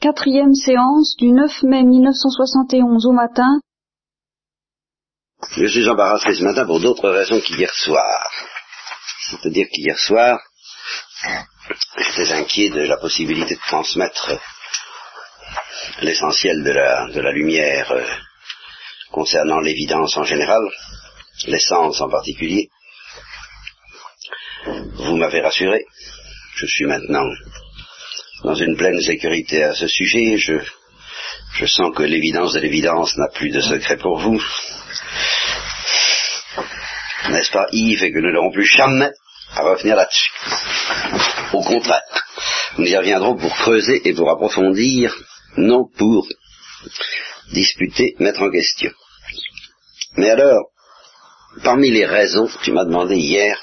Quatrième séance du 9 mai 1971 au matin. Je suis embarrassé ce matin pour d'autres raisons qu'hier soir. C'est-à-dire qu'hier soir, j'étais inquiet de la possibilité de transmettre l'essentiel de la, lumière euh, concernant l'évidence en général, l'essence en particulier. Vous m'avez rassuré. Je suis maintenant dans une pleine sécurité à ce sujet. Je, je sens que l'évidence de l'évidence n'a plus de secret pour vous. N'est-ce pas Yves et que nous n'aurons plus jamais à revenir là-dessus? Au contraire, nous y reviendrons pour creuser et pour approfondir, non pour disputer, mettre en question. Mais alors, parmi les raisons, tu m'as demandé hier,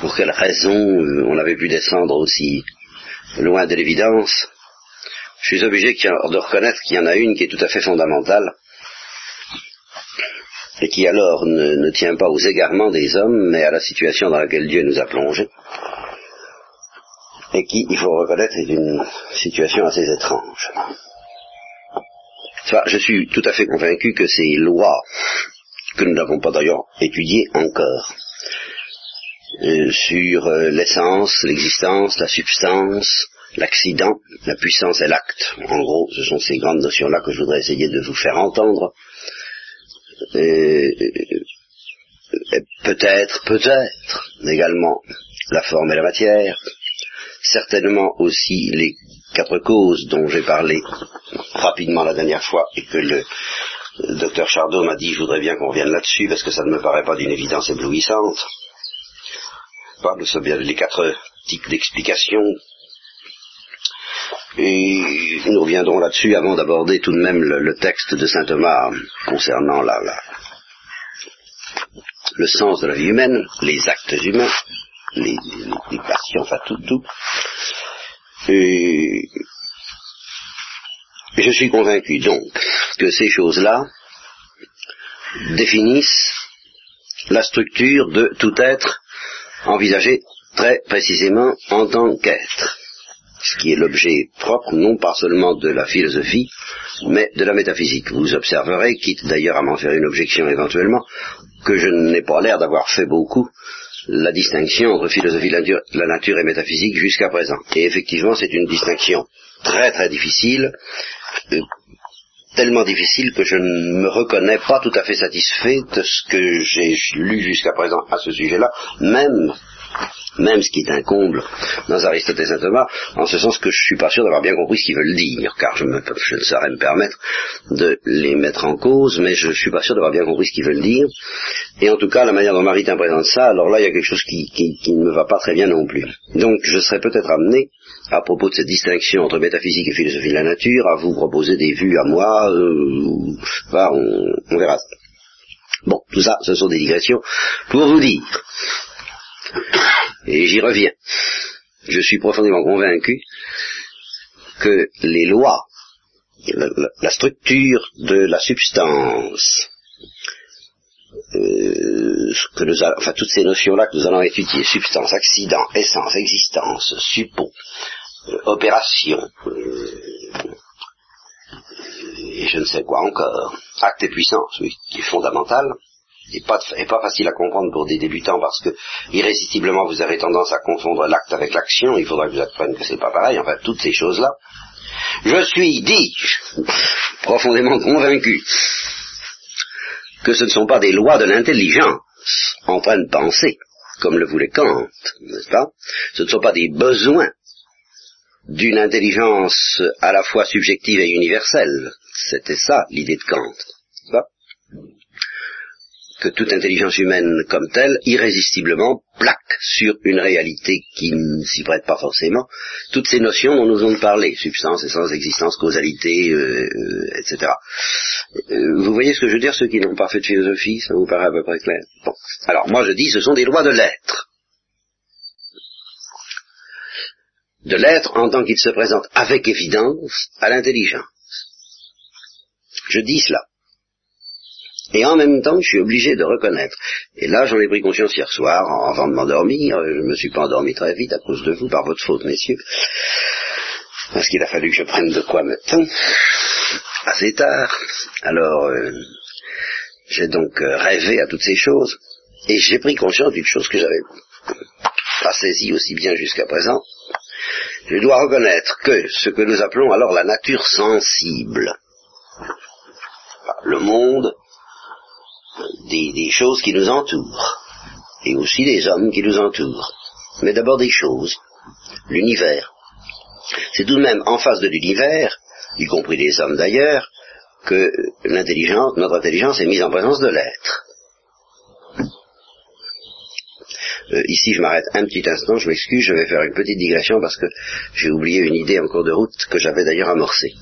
pour quelles raisons euh, on avait pu descendre aussi loin de l'évidence, je suis obligé de reconnaître qu'il y en a une qui est tout à fait fondamentale, et qui alors ne, tient pas aux égarements des hommes, mais à la situation dans laquelle Dieu nous a plongés, et qui, il faut reconnaître, est une situation assez étrange. Enfin, je suis tout à fait convaincu que ces lois, que nous n'avons pas d'ailleurs étudiées encore, euh, sur euh, l'essence, l'existence, la substance, l'accident, la puissance et l'acte. En gros, ce sont ces grandes notions-là que je voudrais essayer de vous faire entendre. Peut-être, peut-être également la forme et la matière, certainement aussi les quatre causes dont j'ai parlé rapidement la dernière fois et que le docteur Chardot m'a dit je voudrais bien qu'on revienne là-dessus parce que ça ne me paraît pas d'une évidence éblouissante nous sommes bien les quatre types d'explications. Et nous reviendrons là-dessus avant d'aborder tout de même le, texte de saint Thomas concernant la, le sens de la vie humaine, les actes humains, les, les, passions, enfin tout, tout. Et je suis convaincu donc que ces choses-là définissent la structure de tout être envisagé très précisément en tant qu'être, ce qui est l'objet propre non pas seulement de la philosophie, mais de la métaphysique. Vous observerez, quitte d'ailleurs à m'en faire une objection éventuellement, que je n'ai pas l'air d'avoir fait beaucoup la distinction entre philosophie de la nature et métaphysique jusqu'à présent. Et effectivement, c'est une distinction très très difficile, euh, tellement difficile que je ne me reconnais pas tout à fait satisfait de ce que j'ai lu jusqu'à présent à ce sujet-là, même même ce qui est un comble dans Aristote et saint Thomas, en ce sens que je suis pas sûr d'avoir bien compris ce qu'ils veulent dire, car je, me, ne saurais me permettre de les mettre en cause, mais je ne suis pas sûr d'avoir bien compris ce qu'ils veulent dire. Et en tout cas, la manière dont Maritain présente ça, alors là, il y a quelque chose qui ne me va pas très bien non plus. Donc, je serais peut-être amené à propos de cette distinction entre métaphysique et philosophie de la nature, à vous proposer des vues à moi, euh, bah, on, on verra. Bon, tout ça, ce sont des digressions pour vous dire. Et j'y reviens. Je suis profondément convaincu que les lois, la, structure de la substance, euh, enfin toutes ces notions-là que nous allons étudier, substance, accident, essence, existence, suppos, euh, opération, euh, et je ne sais quoi encore, acte et puissance, oui, qui est fondamental, et pas, pas facile à comprendre pour des débutants parce que irrésistiblement vous avez tendance à confondre l'acte avec l'action, il faudra que vous appreniez que c'est pas pareil, enfin toutes ces choses-là. Je suis, dis-je, profondément convaincu que ce ne sont pas des lois de l'intelligence en train de penser, comme le voulait Kant, n'est-ce pas? Ce ne sont pas des besoins d'une intelligence à la fois subjective et universelle. C'était ça l'idée de Kant. Pas? Que toute intelligence humaine comme telle, irrésistiblement, plaque sur une réalité qui ne s'y prête pas forcément, toutes ces notions dont nous venons de parler, substance, essence, existence, causalité, euh, euh etc. Euh, vous voyez ce que je veux dire, ceux qui n'ont pas fait de philosophie, ça vous paraît à peu près clair? Bon. Alors moi je dis, ce sont des lois de l'être. De l'être en tant qu'il se présente avec évidence à l'intelligence. Je dis cela. Et en même temps, je suis obligé de reconnaître. Et là, j'en ai pris conscience hier soir, avant de m'endormir. Je ne me suis pas endormi très vite à cause de vous, par votre faute, messieurs. parce qu'il a fallu que je prenne de quoi me tendre assez tard. Alors, euh, j'ai donc euh, rêvé à toutes ces choses, et j'ai pris conscience d'une chose que j'avais pas saisie aussi bien jusqu'à présent. Je dois reconnaître que ce que nous appelons alors la nature sensible, le monde des, choses qui nous entourent, et aussi des hommes qui nous entourent, mais d'abord des choses, l'univers. C'est tout de même en face de l'univers, y compris des hommes d'ailleurs, que notre intelligence est mise en présence de l'être. Euh, ici, je m'arrête un petit instant, je m'excuse, je vais faire une petite digression parce que j'ai oublié une idée en cours de route que j'avais d'ailleurs amorcée.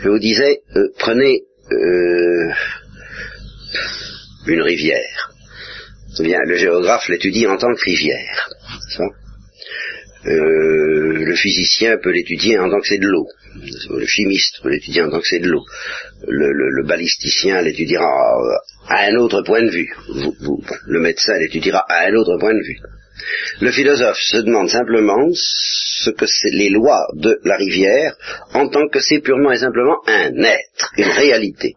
Je vous disais, euh, prenez euh, une rivière. Le géographe l'étudie en tant que rivière. Euh, le physicien peut l'étudier en tant que c'est de l'eau. Le chimiste peut l'étudier en tant que c'est de l'eau. Le, le, balisticien l'étudiera à un autre point de vue. le médecin l'étudiera à un autre point de vue. Le philosophe se demande simplement ce que c'est les lois de la rivière en tant que c'est purement et simplement un être, une réalité.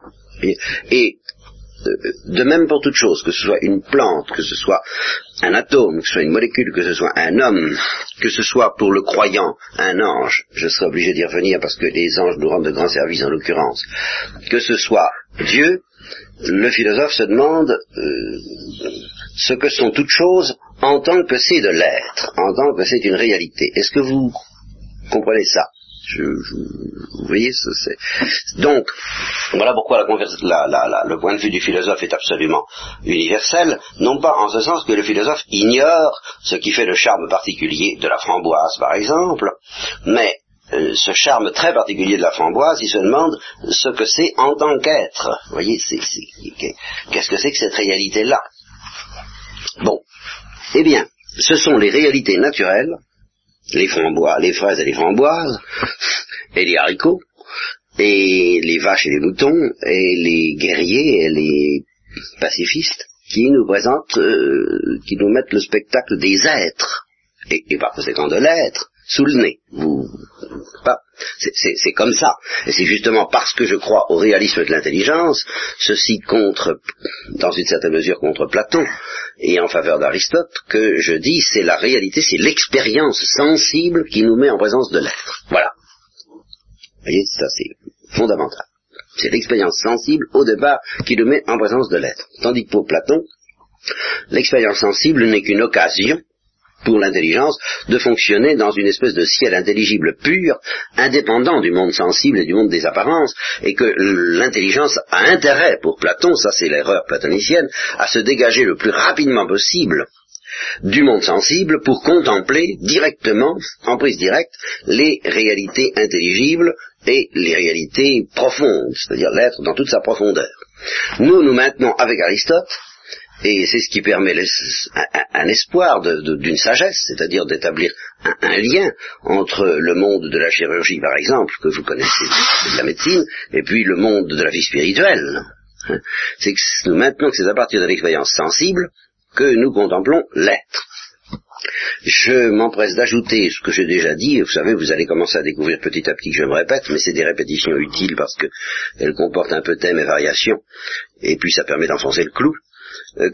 Et de même pour toute chose, que ce soit une plante, que ce soit un atome, que ce soit une molécule, que ce soit un homme, que ce soit pour le croyant un ange, je serai obligé d'y revenir parce que les anges nous rendent de grands services en l'occurrence, que ce soit Dieu, le philosophe se demande euh, ce que sont toutes choses en tant que c'est de l'être, en tant que c'est une réalité. Est-ce que vous comprenez ça? Je, vous voyez, c'est... Donc, voilà pourquoi le point de vue du philosophe est absolument universel, non pas en ce sens que le philosophe ignore ce qui fait le charme particulier de la framboise, par exemple, mais euh, ce charme très particulier de la framboise, il se demande ce que c'est en tant qu'être. Vous voyez, qu'est-ce que c'est que cette réalité-là? Bon, eh bien, ce sont les réalités naturelles les framboises, les fraises et les framboises, et les haricots, et les vaches et les moutons, et les guerriers et les pacifistes, qui nous présentent, euh, qui nous mettent le spectacle des êtres, et, et par conséquent de l'être, sous le nez. Vous, pas, c'est comme ça. Et c'est justement parce que je crois au réalisme de l'intelligence, ceci contre, dans une certaine mesure contre Platon, et en faveur d'Aristote, que je dis c'est la réalité, c'est l'expérience sensible qui nous met en présence de l'être. Voilà. Vous voyez, ça c'est fondamental. C'est l'expérience sensible au départ qui nous met en présence de l'être. Tandis que pour Platon, l'expérience sensible n'est qu'une occasion pour l'intelligence de fonctionner dans une espèce de ciel intelligible pur, indépendant du monde sensible et du monde des apparences, et que l'intelligence a intérêt, pour Platon, ça c'est l'erreur platonicienne, à se dégager le plus rapidement possible du monde sensible pour contempler directement, en prise directe, les réalités intelligibles et les réalités profondes, c'est-à-dire l'être dans toute sa profondeur. Nous, nous maintenons avec Aristote et c'est ce qui permet un, espoir d'une sagesse, c'est-à-dire d'établir un, lien entre le monde de la chirurgie, par exemple, que vous connaissez de la médecine, et puis le monde de la vie spirituelle. C'est que maintenant que c'est à partir de l'expérience sensible que nous contemplons l'être. Je m'empresse d'ajouter ce que j'ai déjà dit, vous savez, vous allez commencer à découvrir petit à petit que je me répète, mais c'est des répétitions utiles parce qu'elles comportent un peu thème et variation, et puis ça permet d'enfoncer le clou. Euh,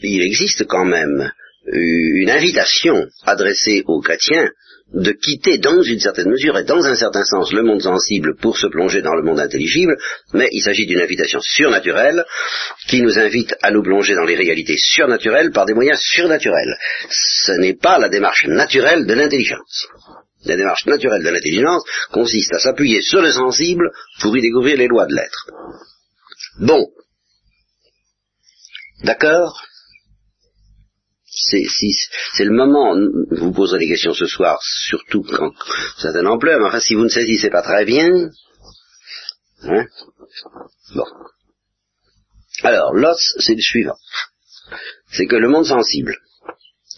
qu'il existe quand même une invitation adressée aux chrétiens de quitter dans une certaine mesure et dans un certain sens le monde sensible pour se plonger dans le monde intelligible, mais il s'agit d'une invitation surnaturelle qui nous invite à nous plonger dans les réalités surnaturelles par des moyens surnaturels. Ce n'est pas la démarche naturelle de l'intelligence. La démarche naturelle de l'intelligence consiste à s'appuyer sur le sensible pour y découvrir les lois de l'être. Bon, D'accord? C'est le moment, vous poserez des questions ce soir, surtout quand certaines ampleur, mais enfin si vous ne saisissez pas très bien, hein, bon. Alors, l'os, c'est le suivant. C'est que le monde sensible,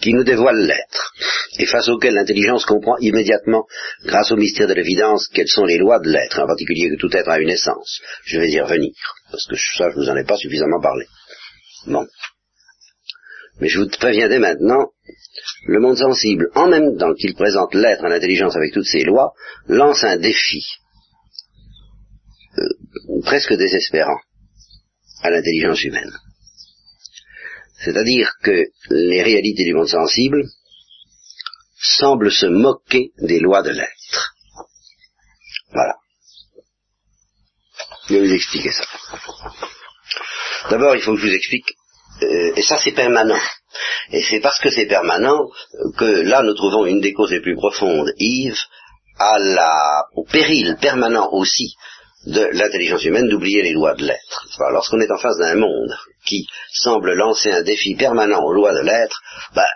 qui nous dévoile l'être, et face auquel l'intelligence comprend immédiatement, grâce au mystère de l'évidence, quelles sont les lois de l'être, en particulier que tout être a une essence. Je vais y revenir, parce que ça, je vous en ai pas suffisamment parlé. Bon. Mais je vous préviens dès maintenant, le monde sensible, en même temps qu'il présente l'être à l'intelligence avec toutes ses lois, lance un défi euh, presque désespérant à l'intelligence humaine. C'est-à-dire que les réalités du monde sensible semblent se moquer des lois de l'être. Voilà. Je vais vous expliquer ça. D'abord, il faut que je vous explique, euh, et ça c'est permanent. Et c'est parce que c'est permanent que là nous trouvons une des causes les plus profondes, Yves, au péril permanent aussi de l'intelligence humaine d'oublier les lois de l'être. Lorsqu'on est en face d'un monde qui semble lancer un défi permanent aux lois de l'être, bah,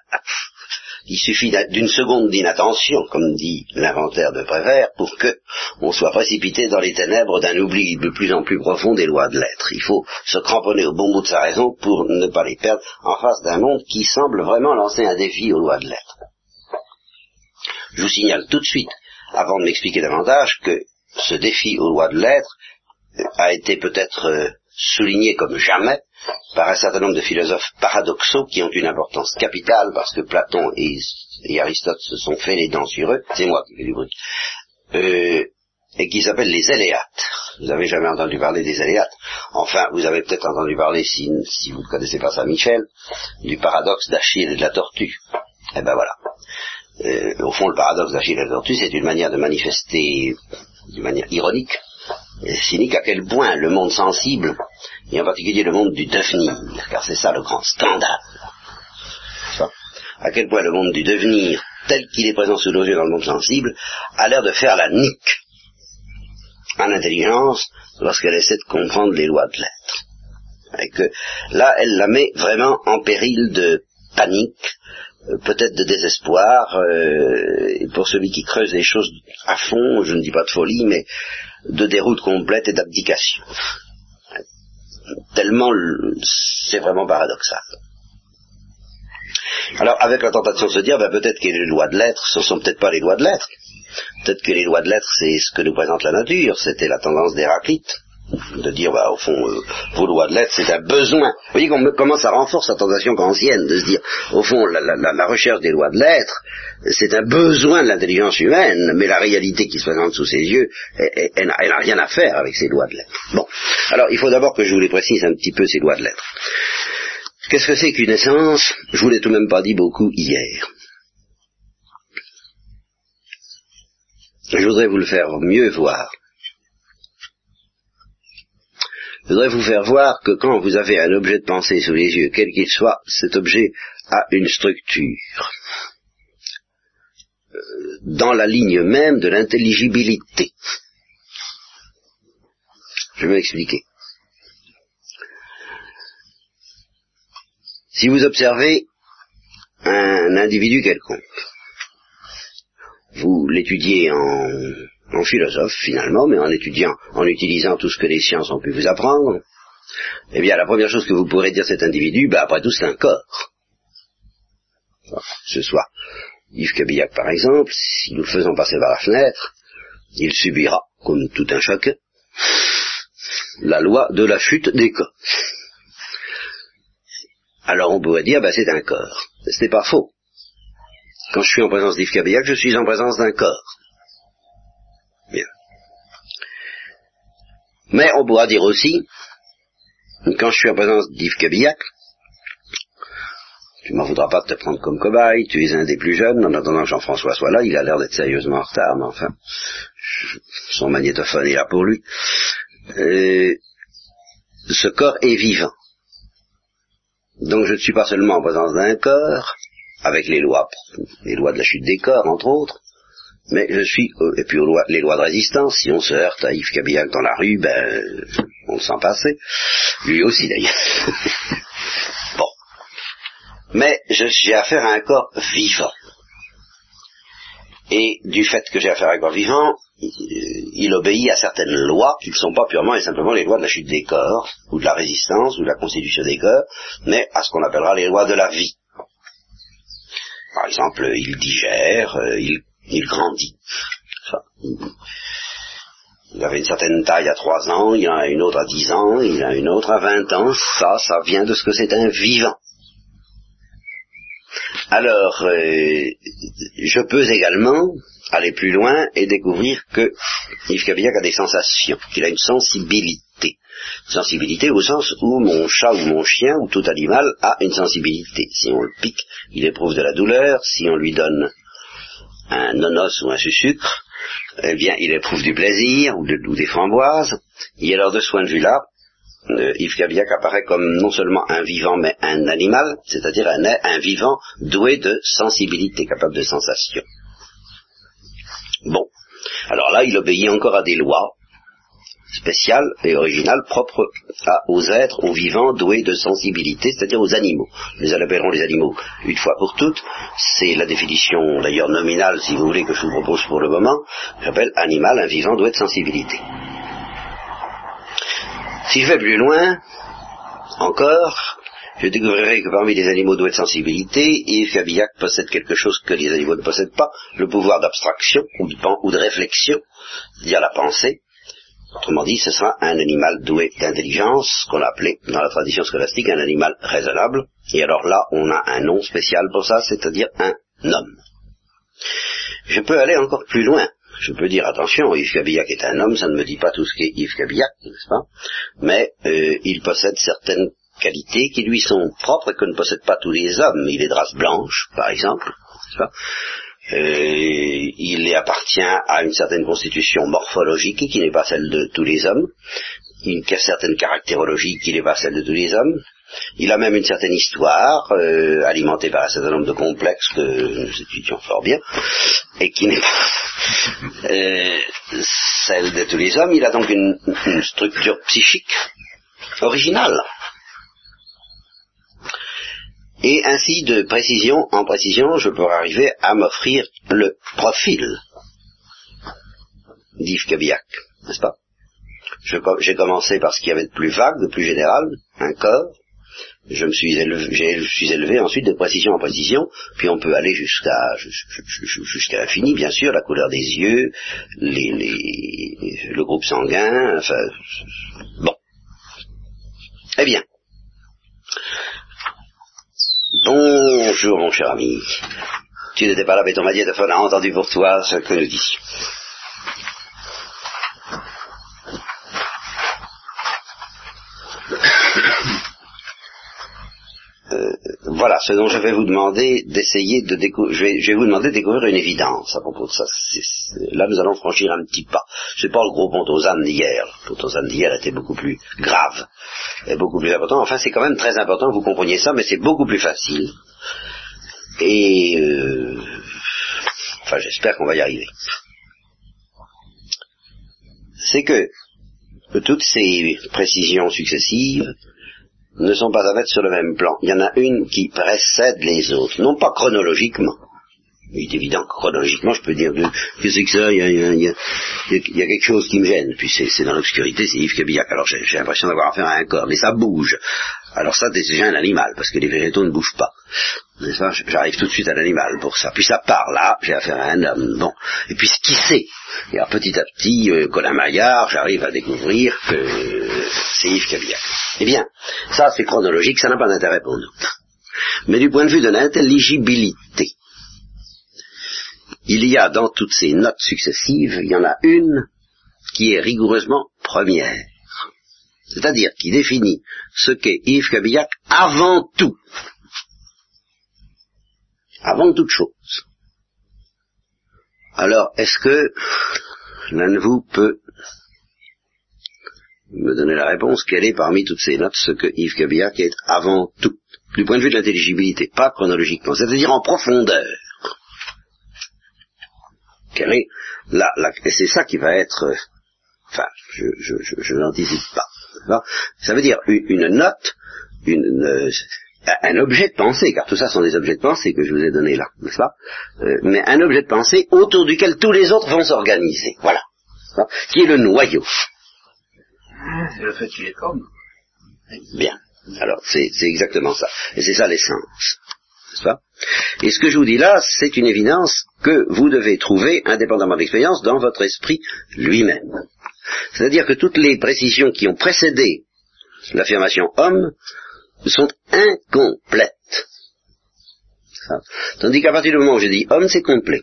il suffit d'une seconde d'inattention, comme dit l'inventaire de Prévert, pour que on soit précipité dans les ténèbres d'un oubli de plus en plus profond des lois de l'être. Il faut se cramponner au bon bout de sa raison pour ne pas les perdre en face d'un monde qui semble vraiment lancer un défi aux lois de l'être. Je vous signale tout de suite, avant de m'expliquer davantage, que ce défi aux lois de l'être a été peut-être euh, souligné comme jamais par un certain nombre de philosophes paradoxaux qui ont une importance capitale parce que Platon et, Aristote se sont fait les dents sur eux, c'est moi qui fais du bruit, euh, et qui s'appellent les éléates. Vous avez jamais entendu parler des éléates Enfin, vous avez peut-être entendu parler, si, vous ne connaissez pas ça, Michel, du paradoxe d'Achille et de la tortue. Eh ben voilà. Euh, au fond, le paradoxe d'Achille et de la tortue, c'est une manière de manifester, d'une manière ironique, cynique, à quel point le monde sensible et en particulier le monde du devenir, car c'est ça le grand scandale. À quel point le monde du devenir, tel qu'il est présent sous nos yeux dans le monde sensible, a l'air de faire la nique en intelligence lorsqu'elle essaie de comprendre les lois de l'être. Et que là, elle la met vraiment en péril de panique, euh, peut-être de désespoir, euh, pour celui qui creuse les choses à fond, je ne dis pas de folie, mais de déroute complète et d'abdication tellement c'est vraiment paradoxal. Alors, avec la tentation de se dire, ben, peut-être que les lois de l'être, ce ne sont peut-être pas les lois de l'être. Peut-être que les lois de l'être, c'est ce que nous présente la nature. C'était la tendance d'Héraclite de dire, bah, au fond, euh, vos lois de l'être, c'est un besoin. Vous voyez comment ça renforce la tentation kantienne de se dire, au fond, la, recherche des lois de l'être, c'est un besoin de l'intelligence humaine, mais la réalité qui se présente sous ses yeux, elle n'a rien à faire avec ces lois de l'être. Bon, alors il faut d'abord que je vous les précise un petit peu, ces lois de l'être. Qu'est-ce que c'est qu'une essence? Je vous l'ai tout de même pas dit beaucoup hier. Je voudrais vous le faire mieux voir. Je voudrais vous faire voir que quand vous avez un objet de pensée sous les yeux, quel qu'il soit, cet objet a une structure euh, dans la ligne même de l'intelligibilité. Je vais m'expliquer. Si vous observez un individu quelconque, vous l'étudiez en en philosophe finalement, mais en étudiant, en utilisant tout ce que les sciences ont pu vous apprendre, eh bien la première chose que vous pourrez dire cet individu, ben après tout c'est un corps. Ce soit Yves Cabillac par exemple, si nous le faisons passer par la fenêtre, il subira, comme tout un chacun, la loi de la chute des corps. Alors on pourrait dire, ben c'est un corps. Ce n'est pas faux. Quand je suis en présence d'Yves Cabillac, je suis en présence d'un corps. Mais on pourra dire aussi, quand je suis en présence d'Yves Cabillac, tu m'en voudras pas de te prendre comme cobaye, tu es un des plus jeunes, en attendant que Jean-François soit là, il a l'air d'être sérieusement en retard, mais enfin, son magnétophone est là pour lui. Euh, ce corps est vivant. Donc je ne suis pas seulement en présence d'un corps, avec les lois, les lois de la chute des corps, entre autres, mais je suis, et puis les lois de résistance, si on se heurte à Yves Cabillac dans la rue, ben, on le sent passer. Lui aussi d'ailleurs. bon. Mais j'ai affaire à un corps vivant. Et du fait que j'ai affaire à un corps vivant, il obéit à certaines lois qui ne sont pas purement et simplement les lois de la chute des corps, ou de la résistance, ou de la constitution des corps, mais à ce qu'on appellera les lois de la vie. Par exemple, il digère, euh, il il grandit. il avait une certaine taille à trois ans, il a une autre à dix ans, il a une autre à vingt ans. Ça, ça vient de ce que c'est un vivant. Alors, euh, je peux également aller plus loin et découvrir que Yves Cabillac a des sensations, qu'il a une sensibilité. Sensibilité au sens où mon chat ou mon chien ou tout animal a une sensibilité. Si on le pique, il éprouve de la douleur. Si on lui donne un nonos ou un sucre, eh bien, il éprouve du plaisir ou, ou des framboises. Et alors, de ce point de vue-là, euh, Yves Cabillac apparaît comme non seulement un vivant, mais un animal, c'est-à-dire un, un vivant doué de sensibilité, capable de sensation. Bon. Alors là, il obéit encore à des lois spéciales et originales propres aux êtres, aux vivants doués de sensibilité, c'est-à-dire aux animaux. Nous appellerons les animaux une fois pour toutes. C'est la définition d'ailleurs nominale, si vous voulez, que je vous propose pour le moment. J'appelle animal un vivant doué de sensibilité. Si je vais plus loin, encore, je découvrirai que parmi les animaux doués de sensibilité, Yves Cabillac possède quelque chose que les animaux ne possèdent pas, le pouvoir d'abstraction ou de réflexion, c'est-à-dire la pensée. Autrement dit, ce sera un animal doué d'intelligence, qu'on a appelé dans la tradition scolastique un animal raisonnable. Et alors là, on a un nom spécial pour ça, c'est-à-dire un homme. Je peux aller encore plus loin. Je peux dire, attention, Yves Cabillac est un homme, ça ne me dit pas tout ce qu'est Yves Cabillac, n'est-ce pas? Mais euh, il possède certaines qualités qui lui sont propres et que ne possèdent pas tous les hommes. Il est de race blanche, par exemple. Pas? Euh, il appartient à une certaine constitution morphologique qui n'est pas celle de tous les hommes, une certaine caractérologie qui n'est pas celle de tous les hommes. Il a même une certaine histoire, euh, alimentée par un certain nombre de complexes que nous étudions fort bien, et qui n'est pas euh, celle de tous les hommes. Il a donc une structure psychique originale. Et ainsi, de précision en précision, je pourrais arriver à m'offrir le profil d'Yves Cabillac, n'est-ce pas? J'ai commencé par ce qu'il y avait de plus vague, de plus général, un corps. Je me suis élevé, je suis élevé ensuite de précision en précision, puis on peut aller jusqu'à jusqu'à l'infini, bien sûr, la couleur des yeux, les, les, le groupe sanguin, enfin, bon. Eh bien, Bonjour mon cher ami. Tu n'étais pas là, mais ton magnétophone a entendu pour toi ce que nous disions. Voilà ce dont je vais vous demander d'essayer de découvrir. Je vais, vous demander de découvrir une évidence à propos de ça. là, nous allons franchir un petit pas. C'est pas le gros pont aux ânes d'hier. Le pont aux ânes d'hier était beaucoup plus grave et beaucoup plus important. Enfin, c'est quand même très important que vous compreniez ça, mais c'est beaucoup plus facile. Et euh, enfin, j'espère qu'on va y arriver. C'est que toutes ces précisions successives ne sont pas à mettre sur le même plan. Il y en a une qui précède les autres, non pas chronologiquement. Il est évident que chronologiquement, je peux dire que c'est que ça, il y, a, il, y a, il y a, quelque chose qui me gêne. Puis c'est dans l'obscurité, c'est Yves Cabillac. Alors j'ai l'impression d'avoir affaire à un corps, mais ça bouge. Alors ça, c'est déjà un animal, parce que les végétaux ne bougent pas. J'arrive tout de suite à l'animal pour ça. Puis ça part là, j'ai affaire à un homme. Bon. Et puis qui sait Et alors petit à petit, euh, Colin Maillard, j'arrive à découvrir que c'est Yves Cabillac. Eh bien, ça c'est chronologique, ça n'a pas d'intérêt pour nous. Mais du point de vue de l'intelligibilité, il y a dans toutes ces notes successives, il y en a une qui est rigoureusement première c'est-à-dire qui définit ce qu'est Yves Cabillac avant tout, avant toute chose. Alors, est-ce que l'un de vous peut me donner la réponse Quelle est parmi toutes ces notes ce que Yves Cabillac est avant tout, du point de vue de l'intelligibilité, pas chronologiquement, c'est-à-dire en profondeur? Et c'est ça qui va être, enfin, je, je, je n'anticipe pas. Ça veut dire une note, une, un objet de pensée, car tout ça sont des objets de pensée que je vous ai donnés là, n'est-ce pas? Euh, Mais un objet de pensée autour duquel tous les autres vont s'organiser, voilà, qui est le noyau. C'est le fait qu'il est comme. Bien. Alors, c'est exactement ça. Et c'est ça l'essence. N'est-ce pas? Et ce que je vous dis là, c'est une évidence que vous devez trouver, indépendamment de l'expérience, dans votre esprit lui-même. C'est-à-dire que toutes les précisions qui ont précédé l'affirmation homme sont incomplètes. Tandis qu'à partir du moment où je dis homme, c'est complet.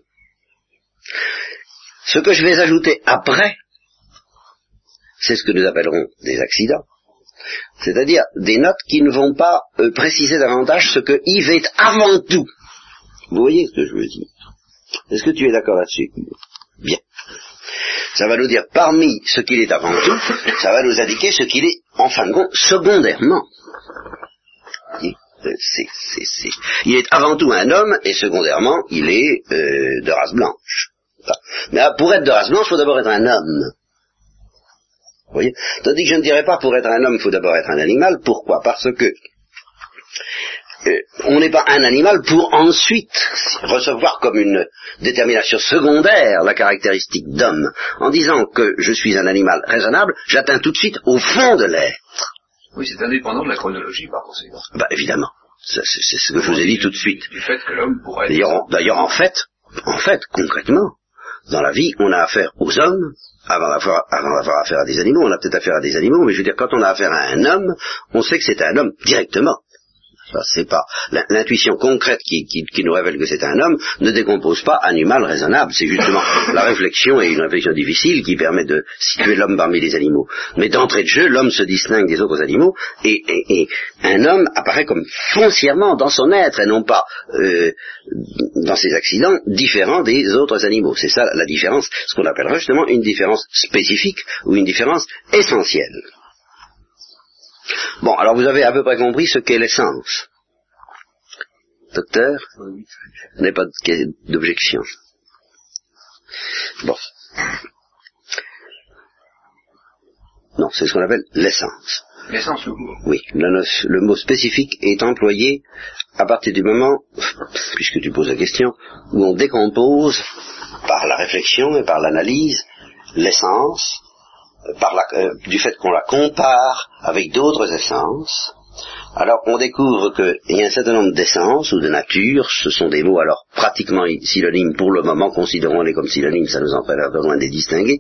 Ce que je vais ajouter après, c'est ce que nous appellerons des accidents. C'est-à-dire des notes qui ne vont pas euh, préciser davantage ce que Yves est avant tout. Vous voyez ce que je veux dire Est-ce que tu es d'accord là-dessus? Bien. Ça va nous dire parmi ce qu'il est avant tout, ça va nous indiquer ce qu'il est en fin de compte secondairement. Il est avant tout un homme et secondairement il est euh, de race blanche. Mais pour être de race blanche, il faut d'abord être un homme. Voyez? Tandis que je ne dirais pas pour être un homme, il faut d'abord être un animal. Pourquoi? Parce que euh, on n'est pas un animal pour ensuite recevoir comme une détermination secondaire la caractéristique d'homme. En disant que je suis un animal raisonnable, j'atteins tout de suite au fond de l'être. Oui, c'est indépendant de la chronologie par conséquent. Bah évidemment. C'est ce que je vous ai dit tout de suite. Du fait que l'homme pourrait D'ailleurs, en fait, en fait, concrètement, dans la vie, on a affaire aux hommes avant d'avoir, affaire à des animaux. On a peut-être affaire à des animaux, mais je veux dire, quand on a affaire à un homme, on sait que c'est un homme directement c'est pas l'intuition concrète qui, nous révèle que c'est un homme ne décompose pas animal raisonnable. C'est justement la réflexion et une réflexion difficile qui permet de situer l'homme parmi les animaux. Mais d'entrée de jeu, l'homme se distingue des autres animaux et, un homme apparaît comme foncièrement dans son être et non pas euh, dans ses accidents différent des autres animaux. C'est ça la différence, ce qu'on appellera justement une différence spécifique ou une différence essentielle. Bon, alors vous avez à peu près compris ce qu'est l'essence. Docteur n'avez pas d'objection. Bon. Non, c'est ce qu'on appelle l'essence. L'essence, le mot. Oui, le, mot spécifique est employé à partir du moment, puisque tu poses la question, où on décompose par la réflexion et par l'analyse l'essence par la, euh, du fait qu'on la compare avec d'autres essences, alors on découvre qu'il y a un certain nombre d'essences ou de natures, ce sont des mots alors pratiquement synonymes pour le moment, considérons-les comme synonymes, ça nous en fait un peu loin de les distinguer,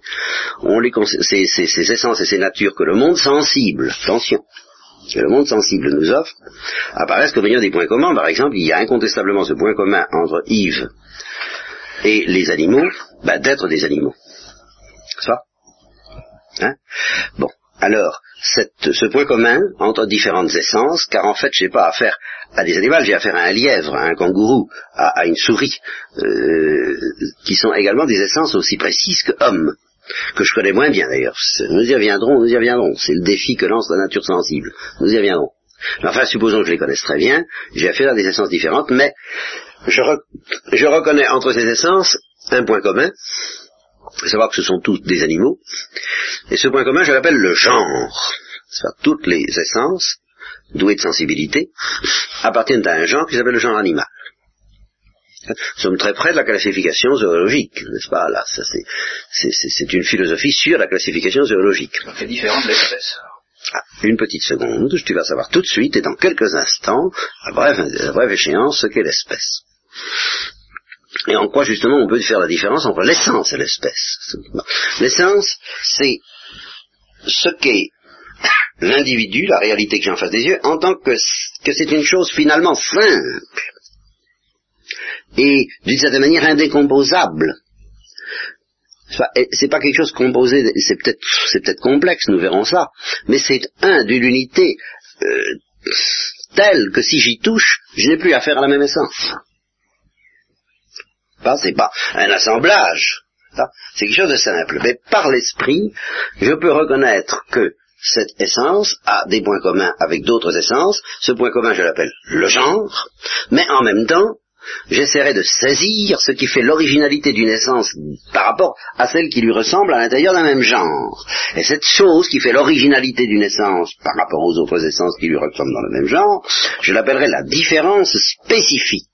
on les, ces, ces, ces essences et ces natures que le monde sensible, attention, que le monde sensible nous offre, apparaissent comme ayant des points communs. Par exemple, il y a incontestablement ce point commun entre Yves et les animaux, bah, d'être des animaux. Hein bon, alors, ce point commun entre différentes essences, car en fait, je n'ai pas affaire à des animaux, j'ai affaire à un lièvre, à un kangourou, à, une souris, euh, qui sont également des essences aussi précises que hommes, que je connais moins bien d'ailleurs. Nous y reviendrons, nous y reviendrons. C'est le défi que lance la nature sensible. Nous y reviendrons. Enfin, supposons que je les connaisse très bien, j'ai affaire à des essences différentes, mais je reconnais entre ces essences un point commun, il faut savoir que ce sont tous des animaux. Et ce point commun, je l'appelle le genre. toutes les essences douées de sensibilité appartiennent à un genre qui s'appelle le genre animal. Nous sommes très près de la classification zoologique, n'est-ce pas? Là, c'est une philosophie sur la classification zoologique. C'est différent de l'espèce. Ah, une petite seconde, tu vas savoir tout de suite et dans quelques instants, à brève, à brève échéance, ce qu'est l'espèce. Et en quoi justement on peut faire la différence entre l'essence et l'espèce L'essence, c'est ce qu'est l'individu, la réalité que j'ai en face des yeux, en tant que, que c'est une chose finalement simple et d'une certaine manière indécomposable. C'est pas quelque chose composé, c'est peut-être c'est peut-être complexe, nous verrons ça, mais c'est un d'une unité euh, telle que si j'y touche, je n'ai plus affaire à la même essence c'est pas un assemblage. C'est quelque chose de simple. Mais par l'esprit, je peux reconnaître que cette essence a des points communs avec d'autres essences. Ce point commun, je l'appelle le genre. Mais en même temps, j'essaierai de saisir ce qui fait l'originalité d'une essence par rapport à celle qui lui ressemble à l'intérieur d'un même genre. Et cette chose qui fait l'originalité d'une essence par rapport aux autres essences qui lui ressemblent dans le même genre, je l'appellerai la différence spécifique.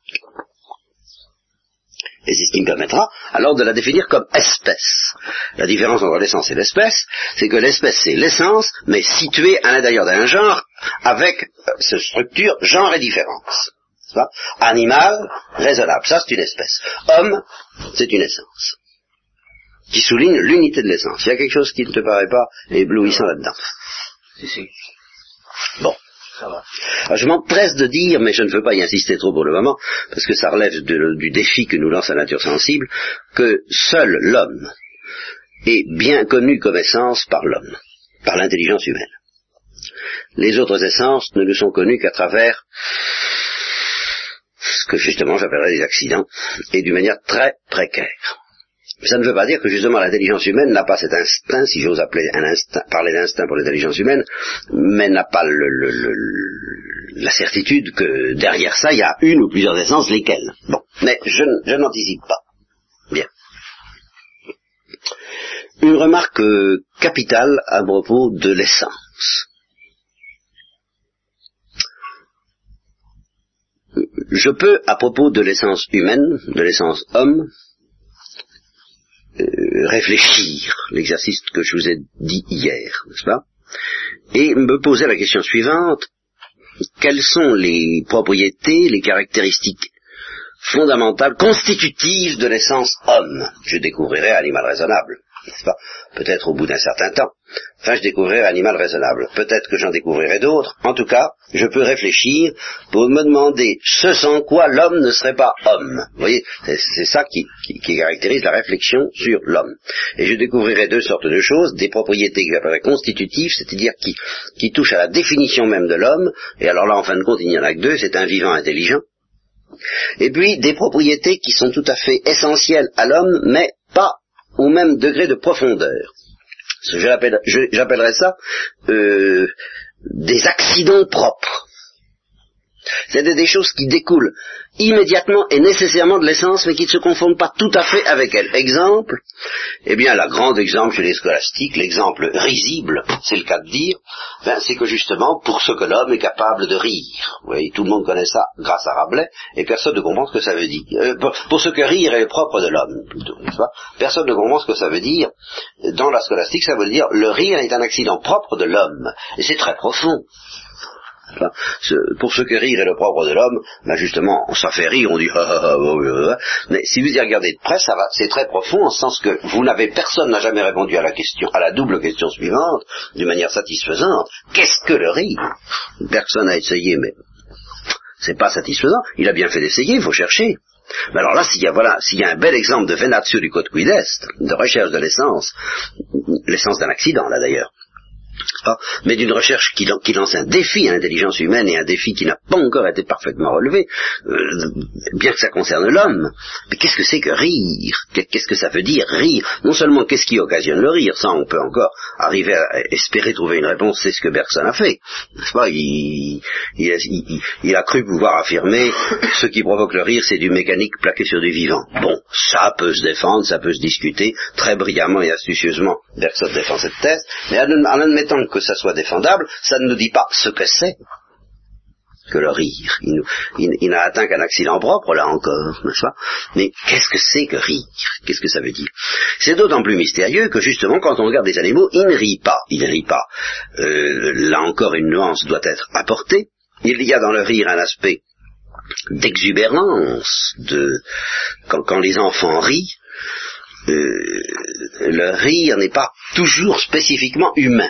Et c'est ce qui me permettra alors de la définir comme espèce. La différence entre l'essence et l'espèce, c'est que l'espèce c'est l'essence, mais située à l'intérieur d'un genre, avec euh, cette structure genre et différence. Animal, raisonnable, ça c'est une espèce. Homme, c'est une essence. Qui souligne l'unité de l'essence. Il y a quelque chose qui ne te paraît pas éblouissant là-dedans. Si, si. Bon. Alors, je m'empresse de dire, mais je ne veux pas y insister trop pour le moment, parce que ça relève du défi que nous lance la nature sensible, que seul l'homme est bien connu comme essence par l'homme, par l'intelligence humaine. Les autres essences ne le sont connues qu'à travers ce que justement j'appellerais des accidents, et d'une manière très précaire. Ça ne veut pas dire que justement l'intelligence humaine n'a pas cet instinct, si j'ose appeler un instinct, parler d'instinct pour l'intelligence humaine, mais n'a pas la certitude que derrière ça il y a une ou plusieurs essences, lesquelles. Bon, mais je n'anticipe pas. Bien. Une remarque euh, capitale à propos de l'essence. Je peux, à propos de l'essence humaine, de l'essence homme, euh, réfléchir, l'exercice que je vous ai dit hier, n'est-ce pas? Et me poser la question suivante, quelles sont les propriétés, les caractéristiques fondamentales, constitutives de l'essence homme? Je découvrirai animal raisonnable, n'est-ce pas? Peut-être au bout d'un certain temps. Enfin, je découvrirai animal raisonnable. Peut-être que j'en découvrirai d'autres. En tout cas, je peux réfléchir pour me demander ce sans quoi l'homme ne serait pas homme. Vous voyez, c'est ça qui, qui- qui caractérise la réflexion sur l'homme. Et je découvrirai deux sortes de choses, des propriétés que j'appellerais constitutives, c'est-à-dire qui, qui touchent à la définition même de l'homme, et alors là, en fin de compte, il n'y en a que deux, c'est un vivant intelligent, et puis des propriétés qui sont tout à fait essentielles à l'homme, mais pas au même degré de profondeur. J'appellerais ça euh, des accidents propres. C'est des choses qui découlent immédiatement et nécessairement de l'essence, mais qui ne se confondent pas tout à fait avec elle. Exemple, eh bien, la grande exemple chez les scolastiques, l'exemple risible, c'est le cas de dire, ben, c'est que justement, pour ce que l'homme est capable de rire, vous voyez, tout le monde connaît ça grâce à Rabelais, et personne ne comprend ce que ça veut dire. Euh, pour, ce que rire est propre de l'homme, plutôt, n'est-ce pas? Personne ne comprend ce que ça veut dire. Dans la scolastique, ça veut dire, le rire est un accident propre de l'homme, et c'est très profond. Enfin, ce- pour ce que rire est le propre de l'homme, ben justement, ça fait rire, on dit ah, ah, ah, mais si vous y regardez de près, ça va, c'est très profond en ce sens que vous n'avez personne n'a jamais répondu à la question, à la double question suivante, d'une manière satisfaisante. Qu'est-ce que le rire? Personne n'a essayé, mais c'est pas satisfaisant. Il a bien fait d'essayer, il faut chercher. Mais alors là, s'il y a voilà, s'il y a un bel exemple de venatio du code quid est, de recherche de l'essence, l'essence d'un accident là d'ailleurs, mais d'une recherche qui, lan- qui lance un défi à l'intelligence humaine et un défi qui n'a pas encore été parfaitement relevé, euh, bien que ça concerne l'homme. Mais qu'est-ce que c'est que rire? Qu'est- Qu'est-ce que ça veut dire rire? Non seulement qu'est-ce qui occasionne le rire, ça on peut encore arriver à espérer trouver une réponse, c'est ce que Bergson a fait. N'est-ce pas? Il, a, il- a cru pouvoir affirmer ce qui provoque le rire, c'est du mécanique plaqué sur du vivant. Bon, ça peut se défendre, ça peut se discuter, très brillamment et astucieusement, Bergson défend cette thèse, mais en, en que ça soit défendable, ça ne nous dit pas ce que c'est que le rire. Il n'a atteint qu'un accident propre, là encore, n'est-ce pas? Mais qu'est-ce que c'est que rire? Qu'est-ce que ça veut dire? C'est d'autant plus mystérieux que justement, quand on regarde des animaux, ils ne rient pas. Ils ne rient pas. Euh, là encore, une nuance doit être apportée. Il y a dans le rire un aspect d'exubérance, de quand, quand les enfants rient, euh, le rire n'est pas toujours spécifiquement humain.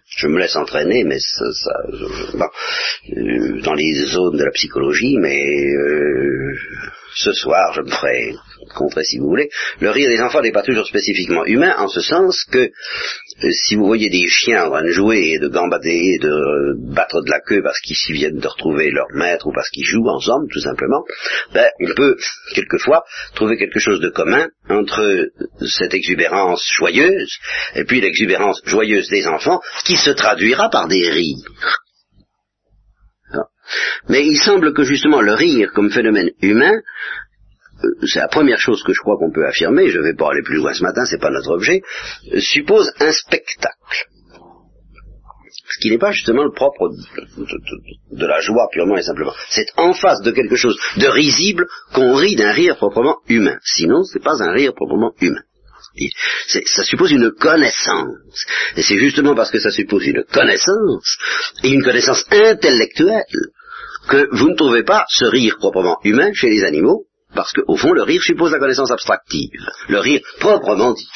Je me laisse entraîner, mais ça, euh, dans les zones de la psychologie, mais euh, ce soir, je me ferai contrer si vous voulez. Le rire des enfants n'est pas toujours spécifiquement humain, en ce sens que euh, si vous voyez des chiens en train de jouer et de gambader et de battre de la queue parce qu'ils s'y viennent de retrouver leur maître ou parce qu'ils jouent ensemble, tout simplement, ben, on peut quelquefois trouver quelque chose de commun entre cette exubérance joyeuse et puis l'exubérance joyeuse des enfants qui se traduira par des rires. Mais il semble que justement le rire comme phénomène humain euh, c'est la première chose que je crois qu'on peut affirmer, je ne vais pas aller plus loin ce matin, c'est pas notre objet, euh, suppose un spectacle. Ce qui n'est pas justement le propre de- de la joie purement et simplement. C'est en face de quelque chose de risible qu'on rit d'un rire proprement humain. Sinon, ce n'est pas un rire proprement humain. Ça suppose une connaissance. Et c'est justement parce que ça suppose une connaissance, et une connaissance intellectuelle, que vous ne trouvez pas ce rire proprement humain chez les animaux, Parce qu'au fond, le rire suppose la connaissance abstractive. Le rire proprement dit.